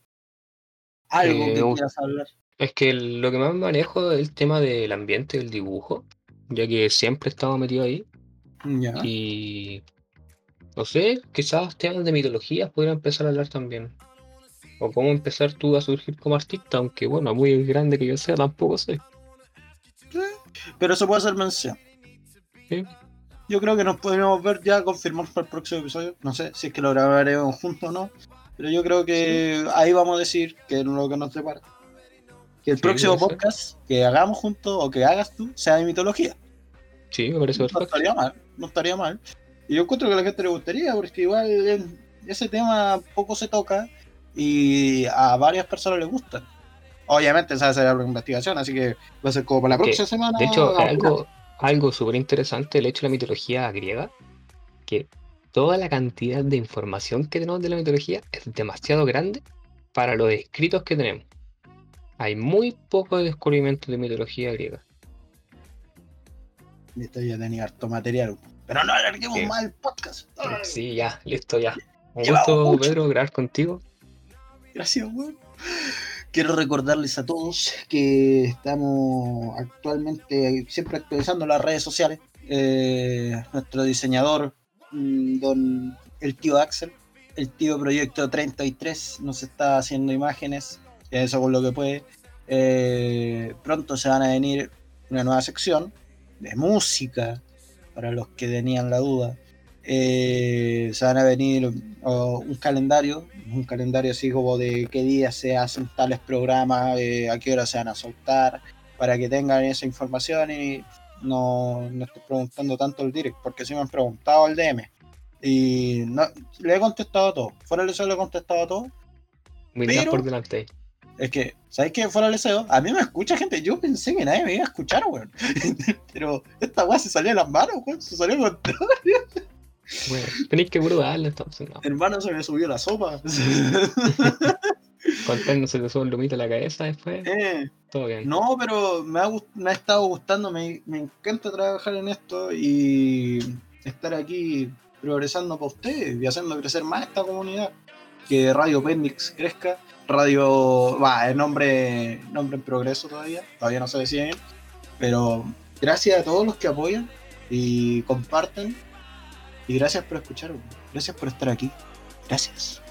¿Algo Eh, que quieras hablar? Es que el- lo que más manejo es el tema del ambiente del dibujo, ya que siempre he estado metido ahí. Ya. Y no sé, quizás temas de mitologías podría empezar a hablar también. O cómo empezar tú a surgir como artista, aunque bueno, muy grande que yo sea, tampoco sé. Pero eso puede hacer mención. Sí. Yo creo que nos podríamos ver ya, confirmar para el próximo episodio. No sé si es que lo grabaremos juntos o no. Pero yo creo que ahí vamos a decir que es lo que nos separa. Que el Sí, próximo ser. podcast que hagamos juntos o que hagas tú sea de mitología. Sí, me parece No perfecto. estaría mal, no estaría mal. Y yo encuentro que a la gente le gustaría, porque igual ese tema poco se toca y a varias personas les gusta. Obviamente se va a hacer la investigación, así que va a ser como para la Que, próxima semana. De hecho, algo, algo súper interesante el hecho de la mitología griega, que toda la cantidad de información que tenemos de la mitología es demasiado grande para los escritos que tenemos. Hay muy pocos descubrimientos de mitología griega. Listo, ya tenía harto material. Pero no alarguemos Sí. más el podcast. Ay, Sí, ya, listo, ya. Un gusto. Pedro, grabar contigo. Gracias, weón. Quiero recordarles a todos que estamos actualmente siempre actualizando las redes sociales. Eh, nuestro diseñador, mm, don el tío Axel, el tío Proyecto 33, nos está haciendo imágenes, eso con lo que puede. Eh, pronto se van a venir una nueva sección de música, para los que tenían la duda. Eh, se van a venir oh, un calendario, un calendario así como de qué días se hacen tales programas, eh, a qué hora se van a soltar, para que tengan esa información y no, no estoy preguntando tanto el direct, porque sí me han preguntado el DM. Y no, le he contestado todo. Fuera del deseo le he contestado a todo. Humildad por delante. Es que, ¿sabes qué? Fuera del deseo, a mí me escucha gente. Yo pensé que nadie me iba a escuchar, weón. Pero esta weá se salió de las manos, weón. Se salió con todo. Bueno, tenéis que puro darle entonces, no. Hermano, se me subió la sopa. No se te sube el lumito a la cabeza después, Eh, todo bien. No, pero me ha, me ha estado gustando, me, me encanta trabajar en esto y estar aquí progresando para ustedes y haciendo crecer más esta comunidad. Que Radio Pendix crezca. Radio, va, es nombre, nombre en progreso todavía, todavía no se decide bien. Pero gracias a todos los que apoyan y comparten. Y gracias por escuchar, gracias por estar aquí. Gracias.